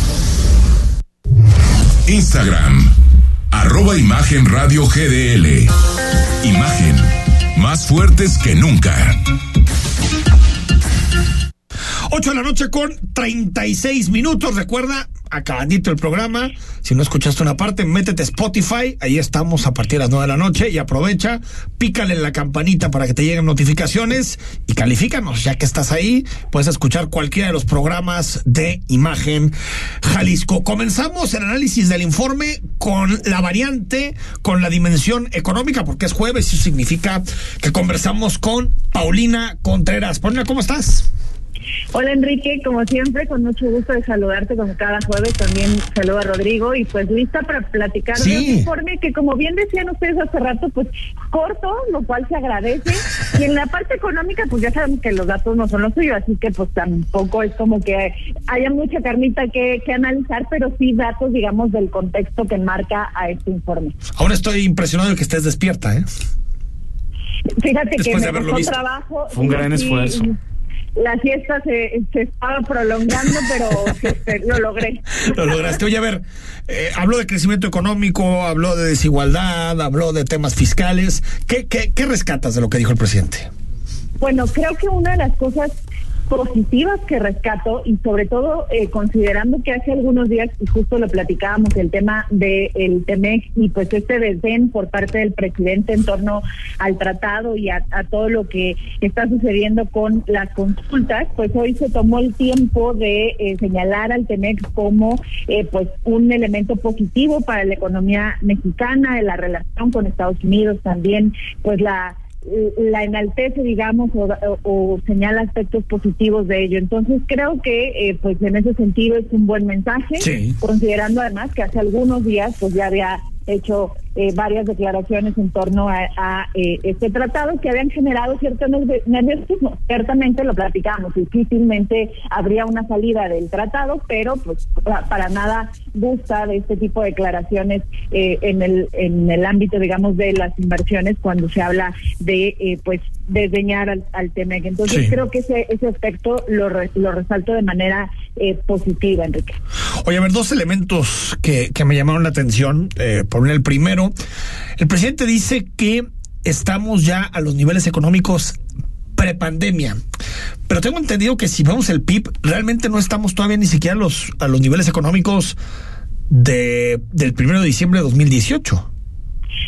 Speaker 8: Instagram, arroba Imagen Radio GDL. Imagen, más fuertes que nunca.
Speaker 2: 8 de la noche con 36 minutos. Recuerda, acabandito el programa. Si no escuchaste una parte, métete Spotify. Ahí estamos a partir de las 9 de la noche. Y aprovecha, pícale la campanita para que te lleguen notificaciones y califícanos. Ya que estás ahí, puedes escuchar cualquiera de los programas de Imagen Jalisco. Comenzamos el análisis del informe con la variante, con la dimensión económica, porque es jueves y significa que conversamos con Paulina Contreras. Paulina, ¿cómo estás?
Speaker 14: Hola Enrique, como siempre, con mucho gusto de saludarte como cada jueves. También saludo a Rodrigo y pues lista para platicar de un informe que, como bien decían ustedes hace rato, pues corto, lo cual se agradece. Y en la parte económica, pues ya saben que los datos no son los suyos, así que pues tampoco es como que haya mucha carnita que, que analizar, pero sí datos, digamos, del contexto que marca a este informe.
Speaker 2: Ahora estoy impresionado de que estés despierta, ¿eh?
Speaker 14: Fíjate
Speaker 2: Después de
Speaker 14: que me costó
Speaker 2: visto.
Speaker 14: trabajo.
Speaker 3: Fue un gran
Speaker 14: Sí,
Speaker 3: esfuerzo.
Speaker 14: La fiesta se, se estaba prolongando, pero este, lo logré.
Speaker 2: Lo lograste. Oye, a ver, eh, habló de crecimiento económico, habló de desigualdad, habló de temas fiscales. ¿Qué, qué, qué rescatas de lo que dijo el presidente?
Speaker 14: Bueno, creo que una de las cosas positivas que rescato y sobre todo eh, considerando que hace algunos días y justo lo platicábamos el tema del el TEMEC y pues este desdén por parte del presidente en torno al tratado y a, a todo lo que está sucediendo con las consultas, pues hoy se tomó el tiempo de eh, señalar al TEMEC como eh, pues un elemento positivo para la economía mexicana, de la relación con Estados Unidos también, pues la la enaltece, digamos, o, o- o señala aspectos positivos de ello. Entonces creo que, eh, pues en ese sentido es un buen mensaje,
Speaker 15: Sí.
Speaker 14: considerando además que hace algunos días, pues ya había hecho eh, varias declaraciones en torno a, a, eh, este tratado que habían generado cierto nerv- nerviosismo. Ciertamente lo platicamos, difícilmente habría una salida del tratado, pero pues pa- para nada gusta de este tipo de declaraciones eh, en el en el ámbito, digamos, de las inversiones cuando se habla de eh, pues desdeñar al, al TEMEC. Entonces
Speaker 2: Sí.
Speaker 14: creo que ese ese aspecto lo re- lo resalto de manera eh, positiva, Enrique.
Speaker 2: Oye, a ver, dos elementos que, que me llamaron la atención. Eh, por el primero, el presidente dice que estamos ya a los niveles económicos prepandemia. Pero tengo entendido que si vemos el PIB, realmente no estamos todavía ni siquiera a los, a los niveles económicos de, del primero de diciembre de 2018.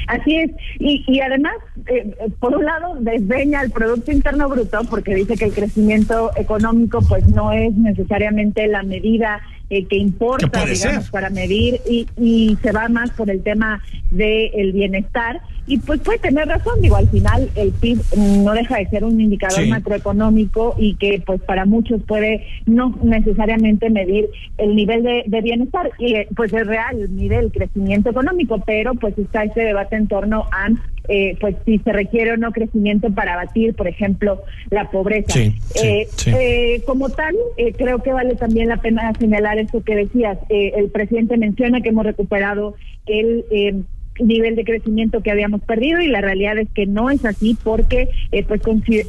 Speaker 14: Así es, y, y además, eh, por un lado, desdeña el Producto Interno Bruto porque dice que el crecimiento económico pues no es necesariamente la medida eh, que importa, digamos,
Speaker 15: ser.
Speaker 14: para medir y, y se va más por el tema del bienestar. Y pues puede tener razón, digo, al final el PIB no deja de ser un indicador
Speaker 15: Sí.
Speaker 14: macroeconómico y que pues para muchos puede no necesariamente medir el nivel de, de bienestar y eh, pues es real, mide el crecimiento económico, pero pues está este debate en torno a eh, pues si se requiere o no crecimiento para abatir, por ejemplo, la pobreza.
Speaker 15: Sí,
Speaker 14: Eh,
Speaker 15: sí.
Speaker 14: eh, como tal, eh, creo que vale también la pena señalar esto que decías. Eh, el presidente menciona que hemos recuperado el eh, nivel de crecimiento que habíamos perdido y la realidad es que no es así porque eh, pues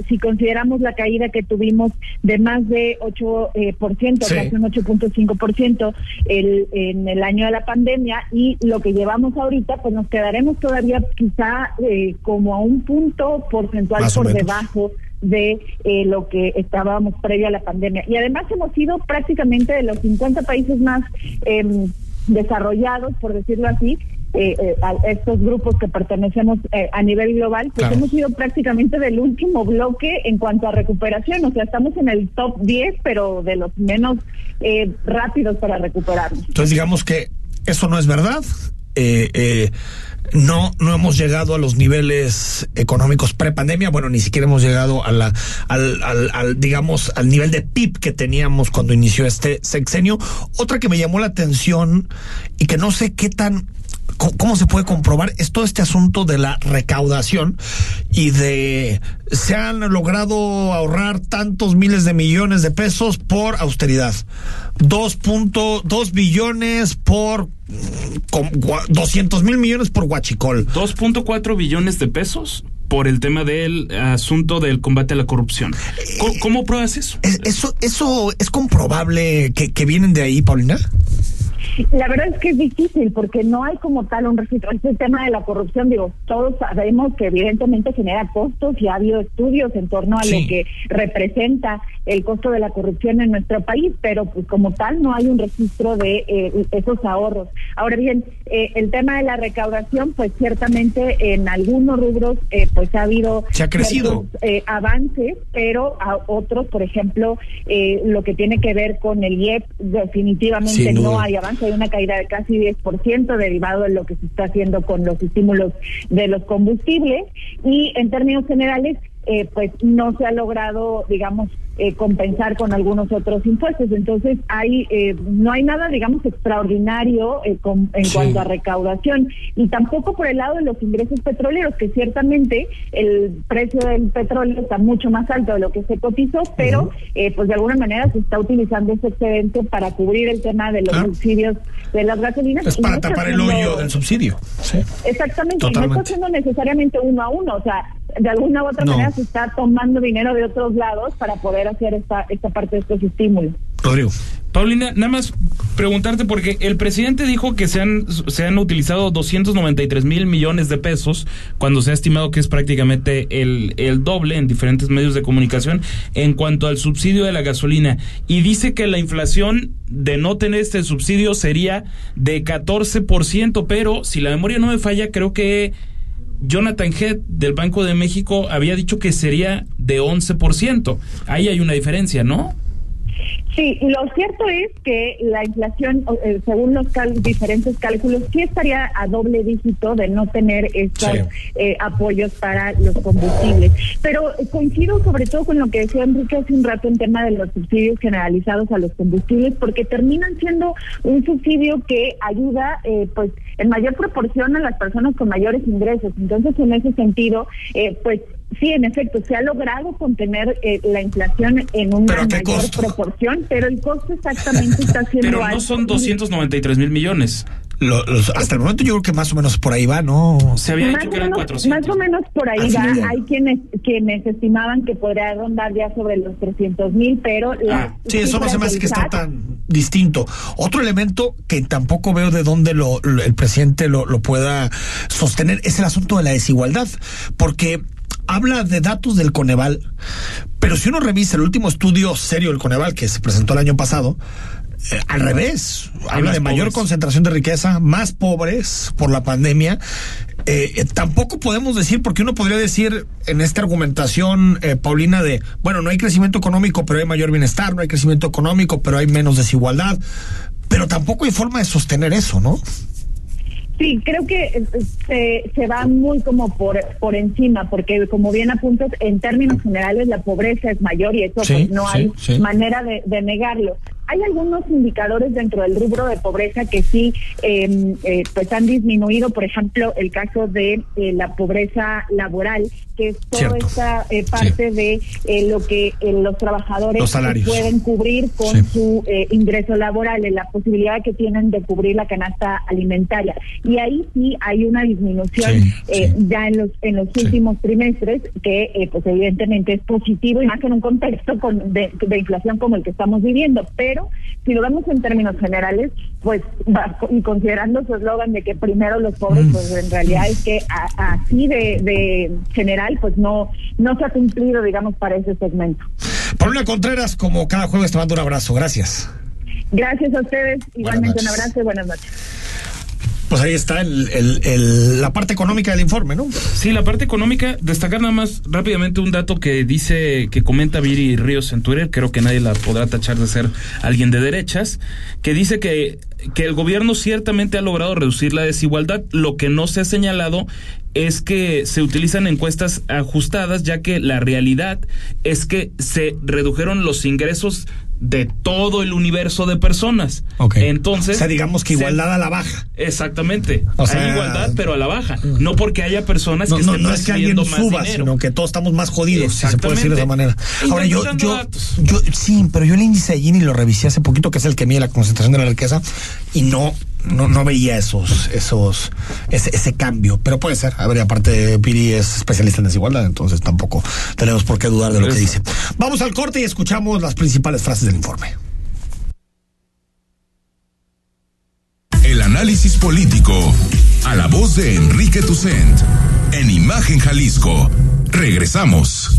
Speaker 14: si consideramos la caída que tuvimos de más de 8%, eh, por ciento, casi un 8.5% el, en el año de la pandemia y lo que llevamos ahorita pues nos quedaremos todavía quizá eh, como a un punto porcentual por debajo de eh, lo que estábamos previo a la pandemia. Y además hemos sido prácticamente de los 50 países más em, desarrollados, por decirlo así, eh, eh, a estos grupos que pertenecemos a nivel global, pues hemos sido prácticamente del último bloque en cuanto a recuperación. O sea, estamos en el top 10, pero de los menos rápidos para recuperarnos.
Speaker 2: Entonces, digamos que eso no es verdad. eh, no, no hemos llegado a los niveles económicos pre-pandemia, bueno, ni siquiera hemos llegado a la, al, al, digamos, al nivel de PIB que teníamos cuando inició este sexenio. Otra que me llamó la atención y que no sé qué tan ¿Cómo se puede comprobar? Es todo este asunto de la recaudación y de se han logrado ahorrar tantos miles de millones de pesos por austeridad. 2.2 billones por 200 mil millones por Huachicol.
Speaker 3: 2.4 billones de pesos por el tema del asunto del combate a la corrupción. ¿Cómo, pruebas eso?
Speaker 2: ¿Eso, eso es comprobable que, que vienen de ahí, Paulina?
Speaker 14: La verdad es que es difícil porque no hay como tal un registro. Este tema de la corrupción, digo, todos sabemos que evidentemente genera costos y ha habido estudios en torno a lo que representa el costo de la corrupción en nuestro país, pero pues como tal no hay un registro de eh, esos ahorros. Ahora bien, eh, el tema de la recaudación, pues ciertamente en algunos rubros eh, pues ha habido
Speaker 2: Se ha crecido.
Speaker 14: avances, pero a otros, por ejemplo, lo que tiene que ver con el IEP, definitivamente no hay avance hay una caída de casi 10% derivado de lo que se está haciendo con los estímulos de los combustibles. Y en términos generales eh, pues no se ha logrado, digamos, eh, compensar con algunos otros impuestos. Entonces, hay eh, no hay nada, digamos, extraordinario en cuanto a recaudación y tampoco por el lado de los ingresos petroleros, que ciertamente el precio del petróleo está mucho más alto de lo que se cotizó, pero pues de alguna manera se está utilizando ese excedente para cubrir el tema de los subsidios de las gasolinas.
Speaker 2: Es para tapar el hoyo del subsidio.
Speaker 14: Exactamente, no está haciendo necesariamente uno a uno, o sea, de alguna u otra manera se está tomando dinero de otros lados para poder hacer esta, esta parte de estos estímulos.
Speaker 2: Rodrigo.
Speaker 3: Paulina, nada más preguntarte porque el presidente dijo que se han, se han utilizado 293 mil millones de pesos cuando se ha estimado que es prácticamente el, el doble en diferentes medios de comunicación en cuanto al subsidio de la gasolina y dice que la inflación de no tener este subsidio sería de 14%, pero si la memoria no me falla, creo que Jonathan Head del Banco de México había dicho que sería de 11%. Ahí hay una diferencia, ¿no?
Speaker 14: Sí, lo cierto es que la inflación, eh, según los diferentes cálculos, sí estaría a doble dígito de no tener estos eh, apoyos para los combustibles. Pero coincido sobre todo con lo que decía Enrique hace un rato en tema de los subsidios generalizados a los combustibles, porque terminan siendo un subsidio que ayuda, eh, pues, en mayor proporción a las personas con mayores ingresos. Entonces, en ese sentido, pues Sí, en efecto, se ha logrado contener eh, la inflación en una mayor proporción, pero el costo exactamente está siendo
Speaker 3: Pero no son 293 mil millones.
Speaker 2: hasta el momento yo creo que más o menos por ahí va, ¿no?
Speaker 3: Se había dicho que eran 400.
Speaker 14: Más o menos por ahí va. Hay quienes quienes estimaban que podría rondar ya sobre los 300 mil, pero...
Speaker 2: Ah, sí, eso no se me hace que está tan distinto. Otro elemento que tampoco veo de dónde lo, el presidente lo, lo pueda sostener es el asunto de la desigualdad, porque habla de datos del Coneval, pero si uno revisa el último estudio serio del Coneval que se presentó el año pasado, eh, al revés, habla de mayor concentración de riqueza, más pobres por la pandemia. Eh, eh, tampoco podemos decir, porque uno podría decir en esta argumentación, Paulina, de, bueno, no hay crecimiento económico, pero hay mayor bienestar, no hay crecimiento económico, pero hay menos desigualdad, pero tampoco hay forma de sostener eso, ¿no?
Speaker 14: Sí, creo que eh, se, se va muy como por, por encima, porque como bien apuntas, en términos generales la pobreza es mayor y eso pues no hay manera de, negarlo. Hay algunos indicadores dentro del rubro de pobreza que sí em, eh, pues han disminuido, por ejemplo, el caso de eh, la pobreza laboral, que es toda esta eh, parte de lo que los trabajadores pueden cubrir con su ingreso laboral, la posibilidad que tienen de cubrir la canasta alimentaria. Y ahí sí hay una disminución ya en los en los últimos trimestres que pues evidentemente es positivo y más en un contexto con, de, de inflación como el que estamos viviendo, pero si lo vemos en términos generales, pues y considerando su eslogan de que primero los pobres, pues en realidad es que así de, general, pues no, no se ha cumplido, digamos, para ese segmento.
Speaker 2: Paula Contreras, como cada jueves, te mando un abrazo. Gracias.
Speaker 14: Gracias a ustedes. Igualmente un abrazo y buenas noches.
Speaker 2: Pues ahí está el, la parte económica del informe, ¿no?
Speaker 3: Sí, la parte económica, destacar nada más rápidamente un dato que dice, que comenta Viri Ríos en Twitter, creo que nadie la podrá tachar de ser alguien de derechas, que dice que, que el gobierno ciertamente ha logrado reducir la desigualdad, lo que no se ha señalado es que se utilizan encuestas ajustadas, ya que la realidad es que se redujeron los ingresos de todo el universo de personas. Entonces.
Speaker 2: O sea, digamos que igualdad a la baja.
Speaker 3: Exactamente. O sea, Hay igualdad, pero a la baja. No porque haya personas que estén no es que alguien suba,
Speaker 2: sino que todos estamos más jodidos, si se puede decir de esa manera. Ahora, yo, yo, yo, sí, pero yo el índice de Gini lo revisé hace poquito, que es el que mide la concentración de la riqueza, y no, no, no veía esos, esos, ese, ese cambio, pero puede ser. A ver, aparte Piri es especialista en desigualdad, entonces tampoco tenemos por qué dudar de lo que dice. Vamos al corte y escuchamos las principales frases del informe.
Speaker 8: El análisis político a la voz de Enrique Tucent en Imagen Jalisco. Regresamos.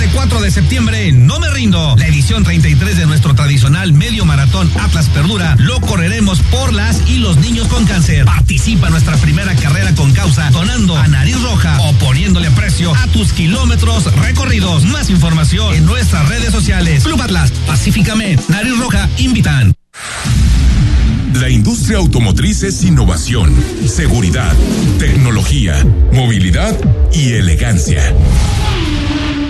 Speaker 11: Este 4 de septiembre no me rindo. La edición 33 de nuestro tradicional medio maratón Atlas Perdura lo correremos por las y los niños con cáncer. Participa nuestra primera carrera con causa donando a nariz roja o poniéndole precio a tus kilómetros recorridos. Más información en nuestras redes sociales. Club Atlas, Pacíficame, Nariz Roja, invitan.
Speaker 8: La industria automotriz es innovación, seguridad, tecnología, movilidad y elegancia.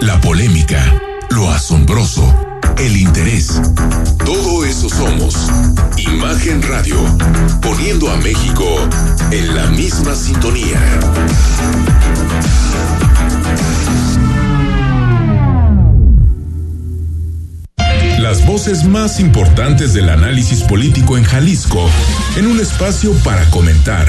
Speaker 8: la polémica, lo asombroso, el interés. Todo eso somos. Imagen Radio, poniendo a México en la misma sintonía. Las voces más importantes del análisis político en Jalisco, en un espacio para comentar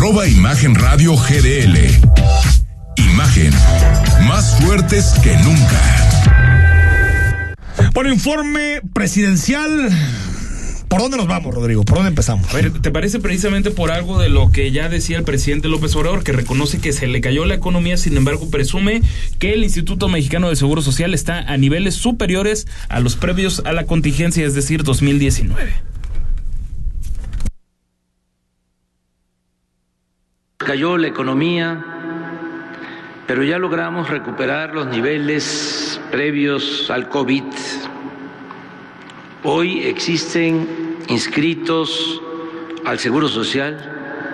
Speaker 8: arroba Imagen Radio GDL. Imagen, más fuertes que nunca.
Speaker 2: Bueno, informe presidencial. ¿Por dónde nos vamos, Rodrigo? ¿Por dónde empezamos?
Speaker 3: A ver, ¿te parece precisamente por algo de lo que ya decía el presidente López Obrador, que reconoce que se le cayó la economía, sin embargo presume que el Instituto Mexicano de Seguro Social está a niveles superiores a los previos a la contingencia, es decir, 2019?
Speaker 15: Cayó la economía, pero ya logramos recuperar los niveles previos al COVID. Hoy existen inscritos al Seguro Social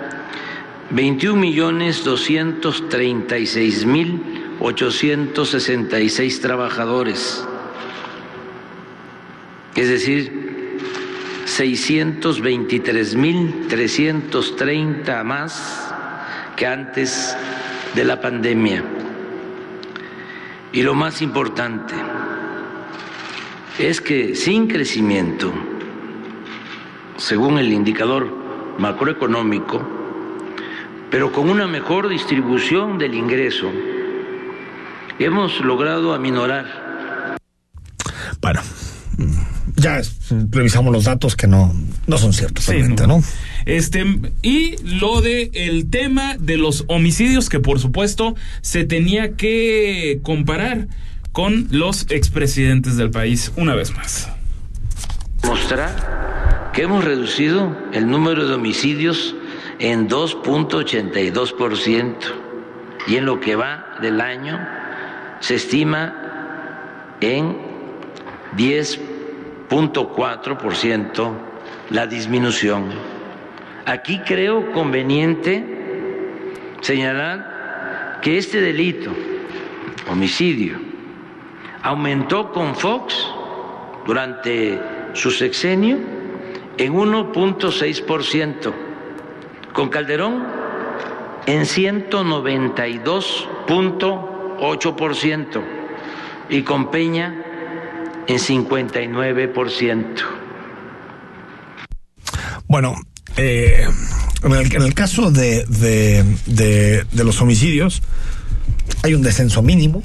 Speaker 15: 21 millones 236 mil 866 trabajadores. es decir, 623.330 más que antes de la pandemia. Y lo más importante es que sin crecimiento, según el indicador macroeconómico, pero con una mejor distribución del ingreso, hemos logrado aminorar.
Speaker 2: Bueno, ya revisamos los datos que no, no son ciertos,
Speaker 3: Sí,
Speaker 2: realmente,
Speaker 3: no.
Speaker 2: ¿no?
Speaker 3: Este, y lo de el tema de los homicidios, que por supuesto se tenía que comparar con los expresidentes del país, una vez más.
Speaker 15: Mostrar que hemos reducido el número de homicidios en 2.82% y en lo que va del año se estima en 10.4% la disminución. Aquí creo conveniente señalar que este delito, homicidio, aumentó con Fox durante su sexenio en 1.6%, con Calderón en 192.8% y con Peña en 59%.
Speaker 2: Bueno, eh, en, el, en el caso de, de, de- de los homicidios, hay un descenso mínimo.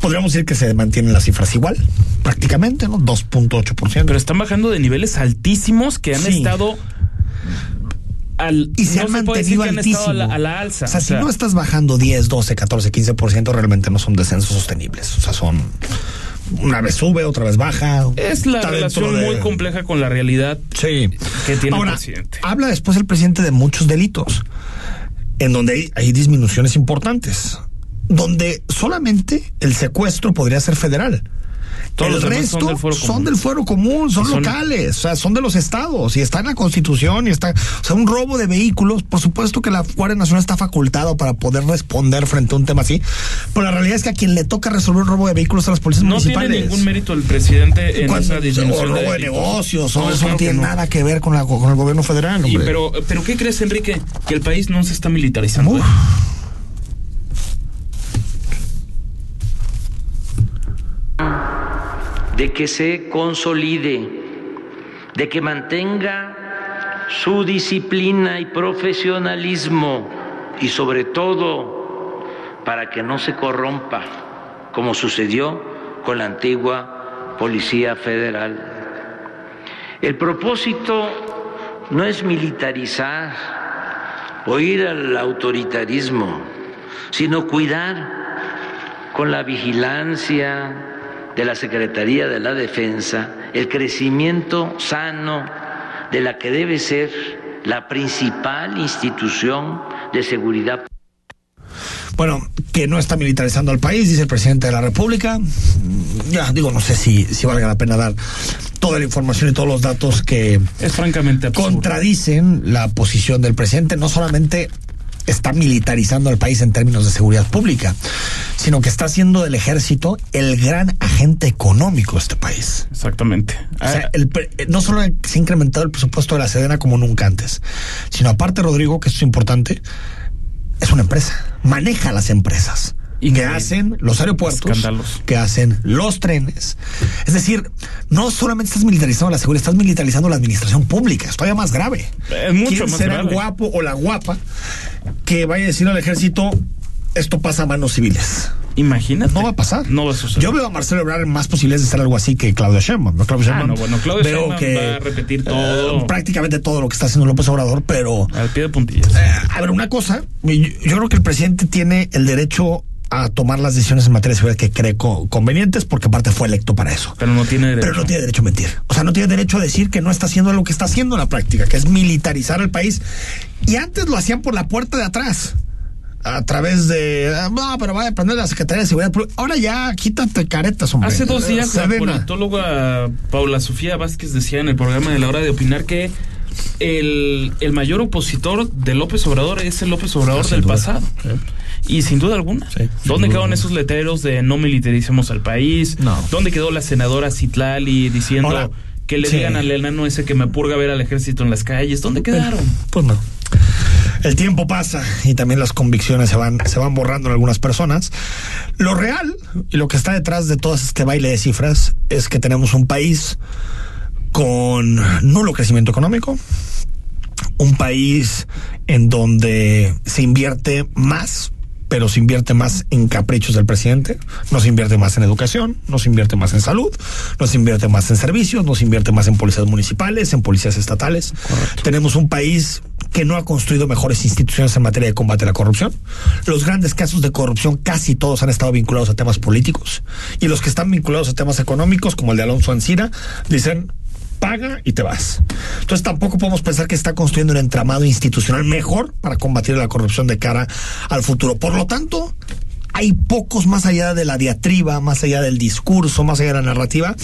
Speaker 2: Podríamos decir que se mantienen las cifras igual, prácticamente, ¿no? 2.8%.
Speaker 3: Pero están bajando de niveles altísimos que han
Speaker 2: Sí.
Speaker 3: estado al
Speaker 2: y se
Speaker 3: no
Speaker 2: han
Speaker 3: decir
Speaker 2: mantenido
Speaker 3: que han
Speaker 2: altísimo.
Speaker 3: a la, a la alza.
Speaker 2: O sea, si no estás bajando 10, 12, 14, 15%, realmente no son descensos sostenibles. O sea, son una vez sube, otra vez baja.
Speaker 3: es la relación
Speaker 2: de-
Speaker 3: muy compleja con la realidad
Speaker 2: Sí.
Speaker 3: que tiene
Speaker 2: Ahora,
Speaker 3: el presidente.
Speaker 2: habla después el presidente de muchos delitos, en donde hay, hay disminuciones importantes, donde solamente el secuestro podría ser federal.
Speaker 3: Todos
Speaker 2: el
Speaker 3: los
Speaker 2: resto
Speaker 3: son del fuero común.
Speaker 2: del fuero común, son, locales, o sea, son de los estados y está en la constitución y está, o sea, un robo de vehículos, por supuesto que la Guardia Nacional está facultado para poder responder frente a un tema así, pero la realidad es que a quien le toca resolver un robo de vehículos a las policías
Speaker 3: No tiene
Speaker 2: municipales.
Speaker 3: ningún mérito el presidente en esa disminución
Speaker 2: o robo de negocios, o
Speaker 3: No,
Speaker 2: eso
Speaker 3: claro
Speaker 2: no tiene
Speaker 3: no.
Speaker 2: nada que ver con, la, con el gobierno federal.
Speaker 3: Y
Speaker 2: hombre.
Speaker 3: pero, pero ¿qué crees, Enrique? Que el país no se está militarizando. ¿eh?
Speaker 15: De que se consolide, de que mantenga su disciplina y profesionalismo y sobre todo para que no se corrompa, como sucedió con la antigua Policía Federal. El propósito no es militarizar o ir al autoritarismo, sino cuidar con la vigilancia de la Secretaría de la Defensa el crecimiento sano de la que debe ser la principal institución de seguridad.
Speaker 2: Bueno, que no está militarizando al país, dice el presidente de la República. Mm, Ya, digo, no sé si, si valga la pena dar toda la información y todos los datos que
Speaker 3: Es francamente absurdo.
Speaker 2: contradicen la posición del presidente. No solamente está militarizando al país en términos de seguridad pública, sino que está haciendo del ejército el gran agente económico de este país.
Speaker 3: Exactamente.
Speaker 2: O sea, el pre- eh, no solo se ha incrementado el presupuesto de la Sedena como nunca antes, sino aparte, Rodrigo, que esto es importante, es una empresa, maneja las empresas. Que hacen los aeropuertos,
Speaker 3: Escándalos.
Speaker 2: que hacen los trenes. Es decir, no solamente estás militarizando la seguridad, estás militarizando la administración pública. Es todavía más grave.
Speaker 3: Es mucho
Speaker 2: ¿Quién
Speaker 3: más
Speaker 2: será
Speaker 3: grave.
Speaker 2: el guapo o la guapa que vaya a decir al ejército esto pasa a manos civiles?
Speaker 3: Imagínate.
Speaker 2: No va a pasar.
Speaker 3: No va a suceder.
Speaker 2: Yo veo a Marcelo Ebrard más posibilidades de ser algo así que Claudia Sheinbaum. ¿no? Claudia
Speaker 3: Ah,
Speaker 2: Sheinbaum
Speaker 3: no, bueno, Claudia
Speaker 2: veo
Speaker 3: Sheinbaum
Speaker 2: que,
Speaker 3: va a repetir todo.
Speaker 2: eh, prácticamente todo lo que está haciendo López Obrador, pero
Speaker 3: Al pie de puntillas.
Speaker 2: eh, a ver, una cosa, yo, yo creo que el presidente tiene el derecho a tomar las decisiones en materia de seguridad que cree co- convenientes, porque aparte fue electo para eso.
Speaker 3: Pero no tiene derecho.
Speaker 2: Pero no tiene derecho a mentir. O sea, no tiene derecho a decir que no está haciendo lo que está haciendo en la práctica, que es militarizar el país. Y antes lo hacían por la puerta de atrás. A través de. ah, No, pero vaya a prender la Secretaría de Seguridad. Ahora ya, quítate caretas, hombre.
Speaker 3: Hace dos días la politóloga Paula Sofía Vázquez decía en el programa de la hora de opinar que el, el mayor opositor de López Obrador es el López Obrador del pasado. Y sin duda alguna. ¿Dónde quedaron esos letreros de no militaricemos al país? ¿Dónde quedó la senadora Citlali diciendo que le digan al enano ese que me purga ver al ejército en las calles? ¿Dónde quedaron?
Speaker 2: Pues no. El tiempo pasa y también las convicciones se van, se van borrando en algunas personas. Lo real y lo que está detrás de todo este baile de cifras es que tenemos un país con nulo crecimiento económico, un país en donde se invierte más pero se invierte más en caprichos del presidente, no se invierte más en educación, no se invierte más en salud, no se invierte más en servicios, no se invierte más en policías municipales, en policías estatales. Tenemos un país que no ha construido mejores instituciones en materia de combate a la corrupción. Los grandes casos de corrupción casi todos han estado vinculados a temas políticos y los que están vinculados a temas económicos, como el de Alonso Ancira, dicen paga y te vas. Entonces tampoco podemos pensar que está construyendo un entramado institucional mejor para combatir la corrupción de cara al futuro. Por lo tanto, hay pocos más allá de la diatriba, más allá del discurso, más allá de la narrativa.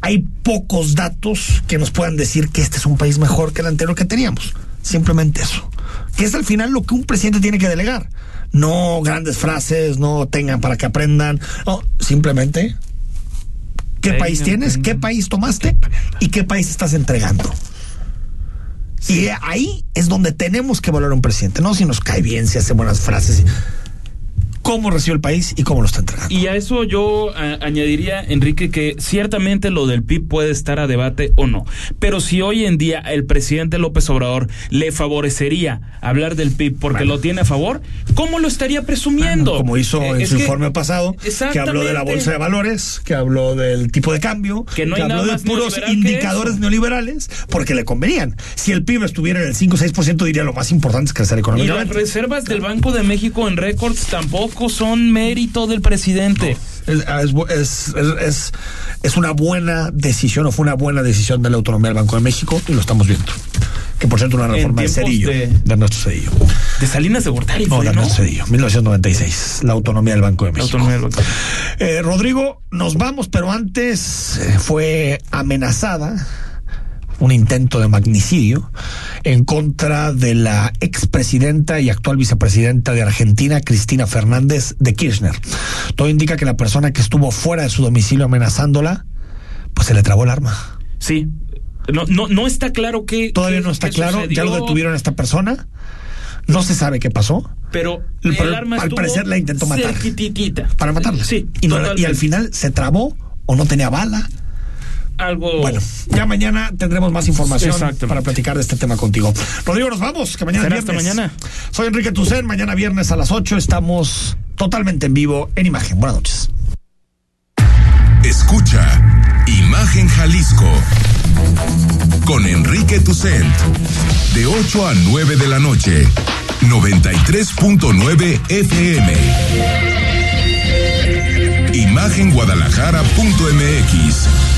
Speaker 2: Hay pocos datos que nos puedan decir que este es un país mejor que el anterior que teníamos. Simplemente eso. Que es al final lo que un presidente tiene que delegar. No grandes frases, no tengan para que aprendan. No, simplemente ¿Qué país tienes? ¿Qué país tomaste? ¿Y qué país estás entregando? Y ahí es donde tenemos que valorar a un presidente, no si nos cae bien, si hace buenas frases cómo recibe el país y cómo lo está entregando.
Speaker 3: Y a eso yo añadiría, Enrique, que ciertamente lo del PIB puede estar a debate o no. Pero si hoy en día el presidente López Obrador le favorecería hablar del PIB porque lo tiene a favor, ¿cómo lo estaría presumiendo?
Speaker 2: como hizo eh, en su informe pasado, que habló de la bolsa de valores, que habló del tipo de cambio, que, no habló de puros indicadores neoliberales, porque le convenían. Si el PIB estuviera en el 5 o 6%, diría lo más importante es crecer económicamente.
Speaker 3: Y las reservas del Banco de México en récords tampoco son mérito del presidente.
Speaker 2: Es, es, es, una buena decisión o fue una buena decisión de la autonomía del Banco de México y lo estamos viendo. Que por cierto una reforma de Cedillo, de, nuestro Cedillo.
Speaker 3: De Salinas de Gortari.
Speaker 2: No, de nuestro Cedillo, 1996, la autonomía del Banco de México. Eh, Rodrigo, nos vamos, pero antes eh, fue amenazada un intento de magnicidio en contra de la expresidenta y actual vicepresidenta de Argentina, Cristina Fernández de Kirchner. Todo indica que la persona que estuvo fuera de su domicilio amenazándola, pues se le trabó el arma.
Speaker 3: Sí. No, no, no está claro que.
Speaker 2: Todavía no está claro. Ya lo detuvieron a esta persona. No se sabe qué pasó.
Speaker 3: Pero, el arma
Speaker 2: al parecer la intentó matar. Para matarla.
Speaker 3: Sí.
Speaker 2: Y, y al final se trabó o no tenía bala
Speaker 3: algo.
Speaker 2: Bueno, ya mañana tendremos más información para platicar de este tema contigo. Rodrigo, nos vamos, que mañana
Speaker 3: viernes. mañana.
Speaker 2: Soy Enrique Tucen, mañana viernes a las 8 estamos totalmente en vivo en Imagen. Buenas noches.
Speaker 8: Escucha Imagen Jalisco con Enrique Tucent de 8 a 9 de la noche, 93.9 FM. Imagenguadalajara.mx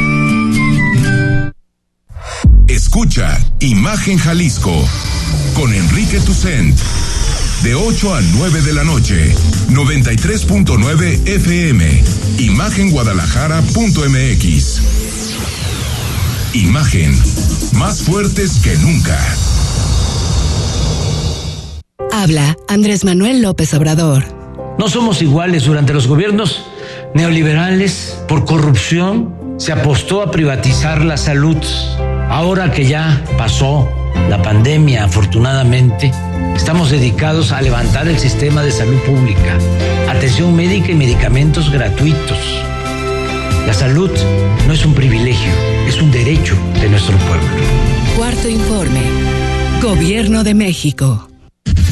Speaker 8: Escucha Imagen Jalisco con Enrique Tucent. De 8 a 9 de la noche, 93.9 FM. Imagenguadalajara.mx. Imagen. Más fuertes que nunca.
Speaker 16: Habla Andrés Manuel López Obrador.
Speaker 15: No somos iguales durante los gobiernos neoliberales por corrupción. Se apostó a privatizar la salud Ahora que ya pasó la pandemia, afortunadamente, estamos dedicados a levantar el sistema de salud pública, atención médica y medicamentos gratuitos. La salud no es un privilegio, es un derecho de nuestro pueblo.
Speaker 16: Cuarto informe. Gobierno de México.